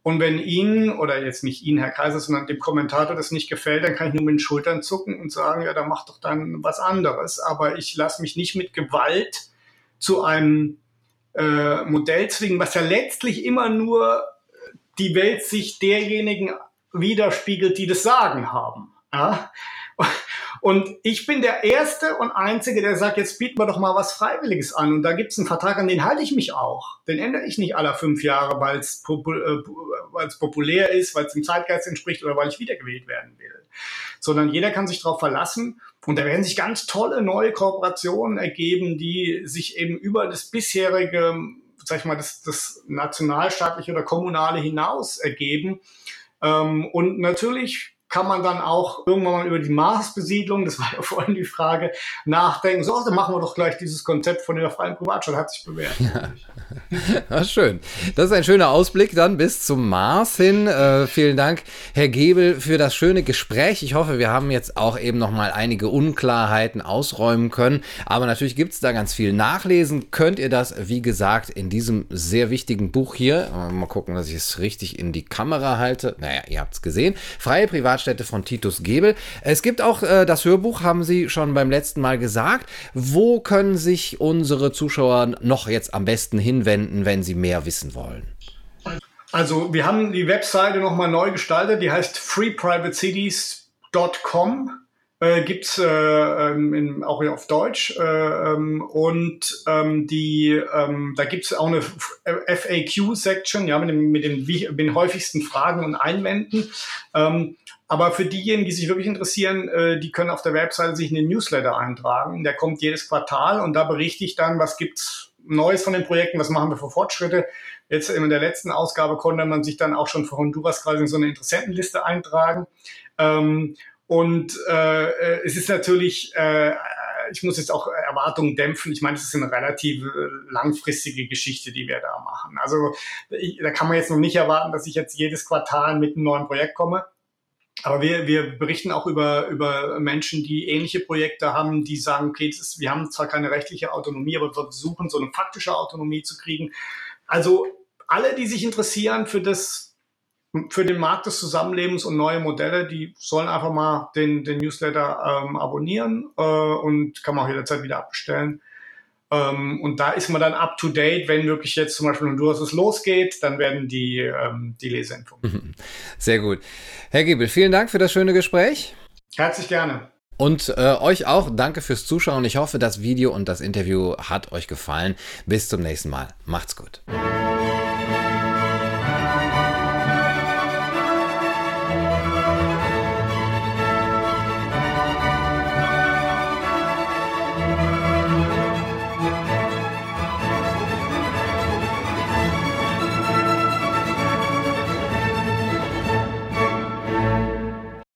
Und wenn Ihnen, oder jetzt nicht Ihnen, Herr Kaiser, sondern dem Kommentator das nicht gefällt, dann kann ich nur mit den Schultern zucken und sagen, ja, dann mach doch dann was anderes. Aber ich lasse mich nicht mit Gewalt zu einem äh, Modell zwingen, was ja letztlich immer nur die Weltsicht derjenigen widerspiegelt, die das Sagen haben. Ja? Und ich bin der Erste und Einzige, der sagt, jetzt bieten wir doch mal was Freiwilliges an. Und da gibt es einen Vertrag, an den halte ich mich auch. Den ändere ich nicht alle fünf Jahre, weil es popul äh, populär ist, weil es dem Zeitgeist entspricht oder weil ich wiedergewählt werden will. Sondern jeder kann sich darauf verlassen. Und da werden sich ganz tolle neue Kooperationen ergeben, die sich eben über das bisherige, sag ich mal, das, das nationalstaatliche oder kommunale hinaus ergeben. Ähm, und natürlich kann man dann auch irgendwann mal über die Marsbesiedlung, das war ja vorhin die Frage, nachdenken. So, dann machen wir doch gleich dieses Konzept von der freien Privatstadt, hat sich bewährt. Ja. schön. Das ist ein schöner Ausblick dann bis zum Mars hin. Äh, vielen Dank, Herr Gebel, für das schöne Gespräch. Ich hoffe, wir haben jetzt auch eben noch mal einige Unklarheiten ausräumen können. Aber natürlich gibt es da ganz viel. Nachlesen könnt ihr das, wie gesagt, in diesem sehr wichtigen Buch hier. Mal gucken, dass ich es richtig in die Kamera halte. Naja, ihr habt es gesehen. Freie Privatstadt Privatstätte von Titus Gebel. Es gibt auch äh, das Hörbuch, haben Sie schon beim letzten Mal gesagt. Wo können sich unsere Zuschauer noch jetzt am besten hinwenden, wenn sie mehr wissen wollen? Also wir haben die Webseite nochmal neu gestaltet, die heißt freeprivatecities.com äh, gibt äh, ähm, auch auf Deutsch. Äh, ähm, und ähm, die, ähm, da gibt es auch eine FAQ-Section, ja, mit, dem, mit, den, mit den häufigsten Fragen und Einwänden. Ähm, aber für diejenigen, die sich wirklich interessieren, äh, die können auf der Webseite sich in den Newsletter eintragen. Der kommt jedes Quartal und da berichte ich dann, was gibt's Neues von den Projekten, was machen wir für Fortschritte. Jetzt in der letzten Ausgabe konnte man sich dann auch schon für Honduras quasi in so eine Interessentenliste eintragen. Ähm, und äh, äh, es ist natürlich, äh, ich muss jetzt auch Erwartungen dämpfen. Ich meine, es ist eine relativ langfristige Geschichte, die wir da machen. Also ich, da kann man jetzt noch nicht erwarten, dass ich jetzt jedes Quartal mit einem neuen Projekt komme. Aber wir, wir berichten auch über, über Menschen, die ähnliche Projekte haben, die sagen, okay, ist, wir haben zwar keine rechtliche Autonomie, aber wir versuchen so eine faktische Autonomie zu kriegen. Also alle, die sich interessieren für das für den Markt des Zusammenlebens und neue Modelle, die sollen einfach mal den, den Newsletter ähm, abonnieren äh, und kann man auch jederzeit wieder abbestellen. Ähm, und da ist man dann up to date, wenn wirklich jetzt zum Beispiel Honduras es losgeht, dann werden die, ähm, die Leser informiert. Sehr gut. Herr Giebel, vielen Dank für das schöne Gespräch. Herzlich gerne. Und äh, euch auch danke fürs Zuschauen. Ich hoffe, das Video und das Interview hat euch gefallen. Bis zum nächsten Mal. Macht's gut.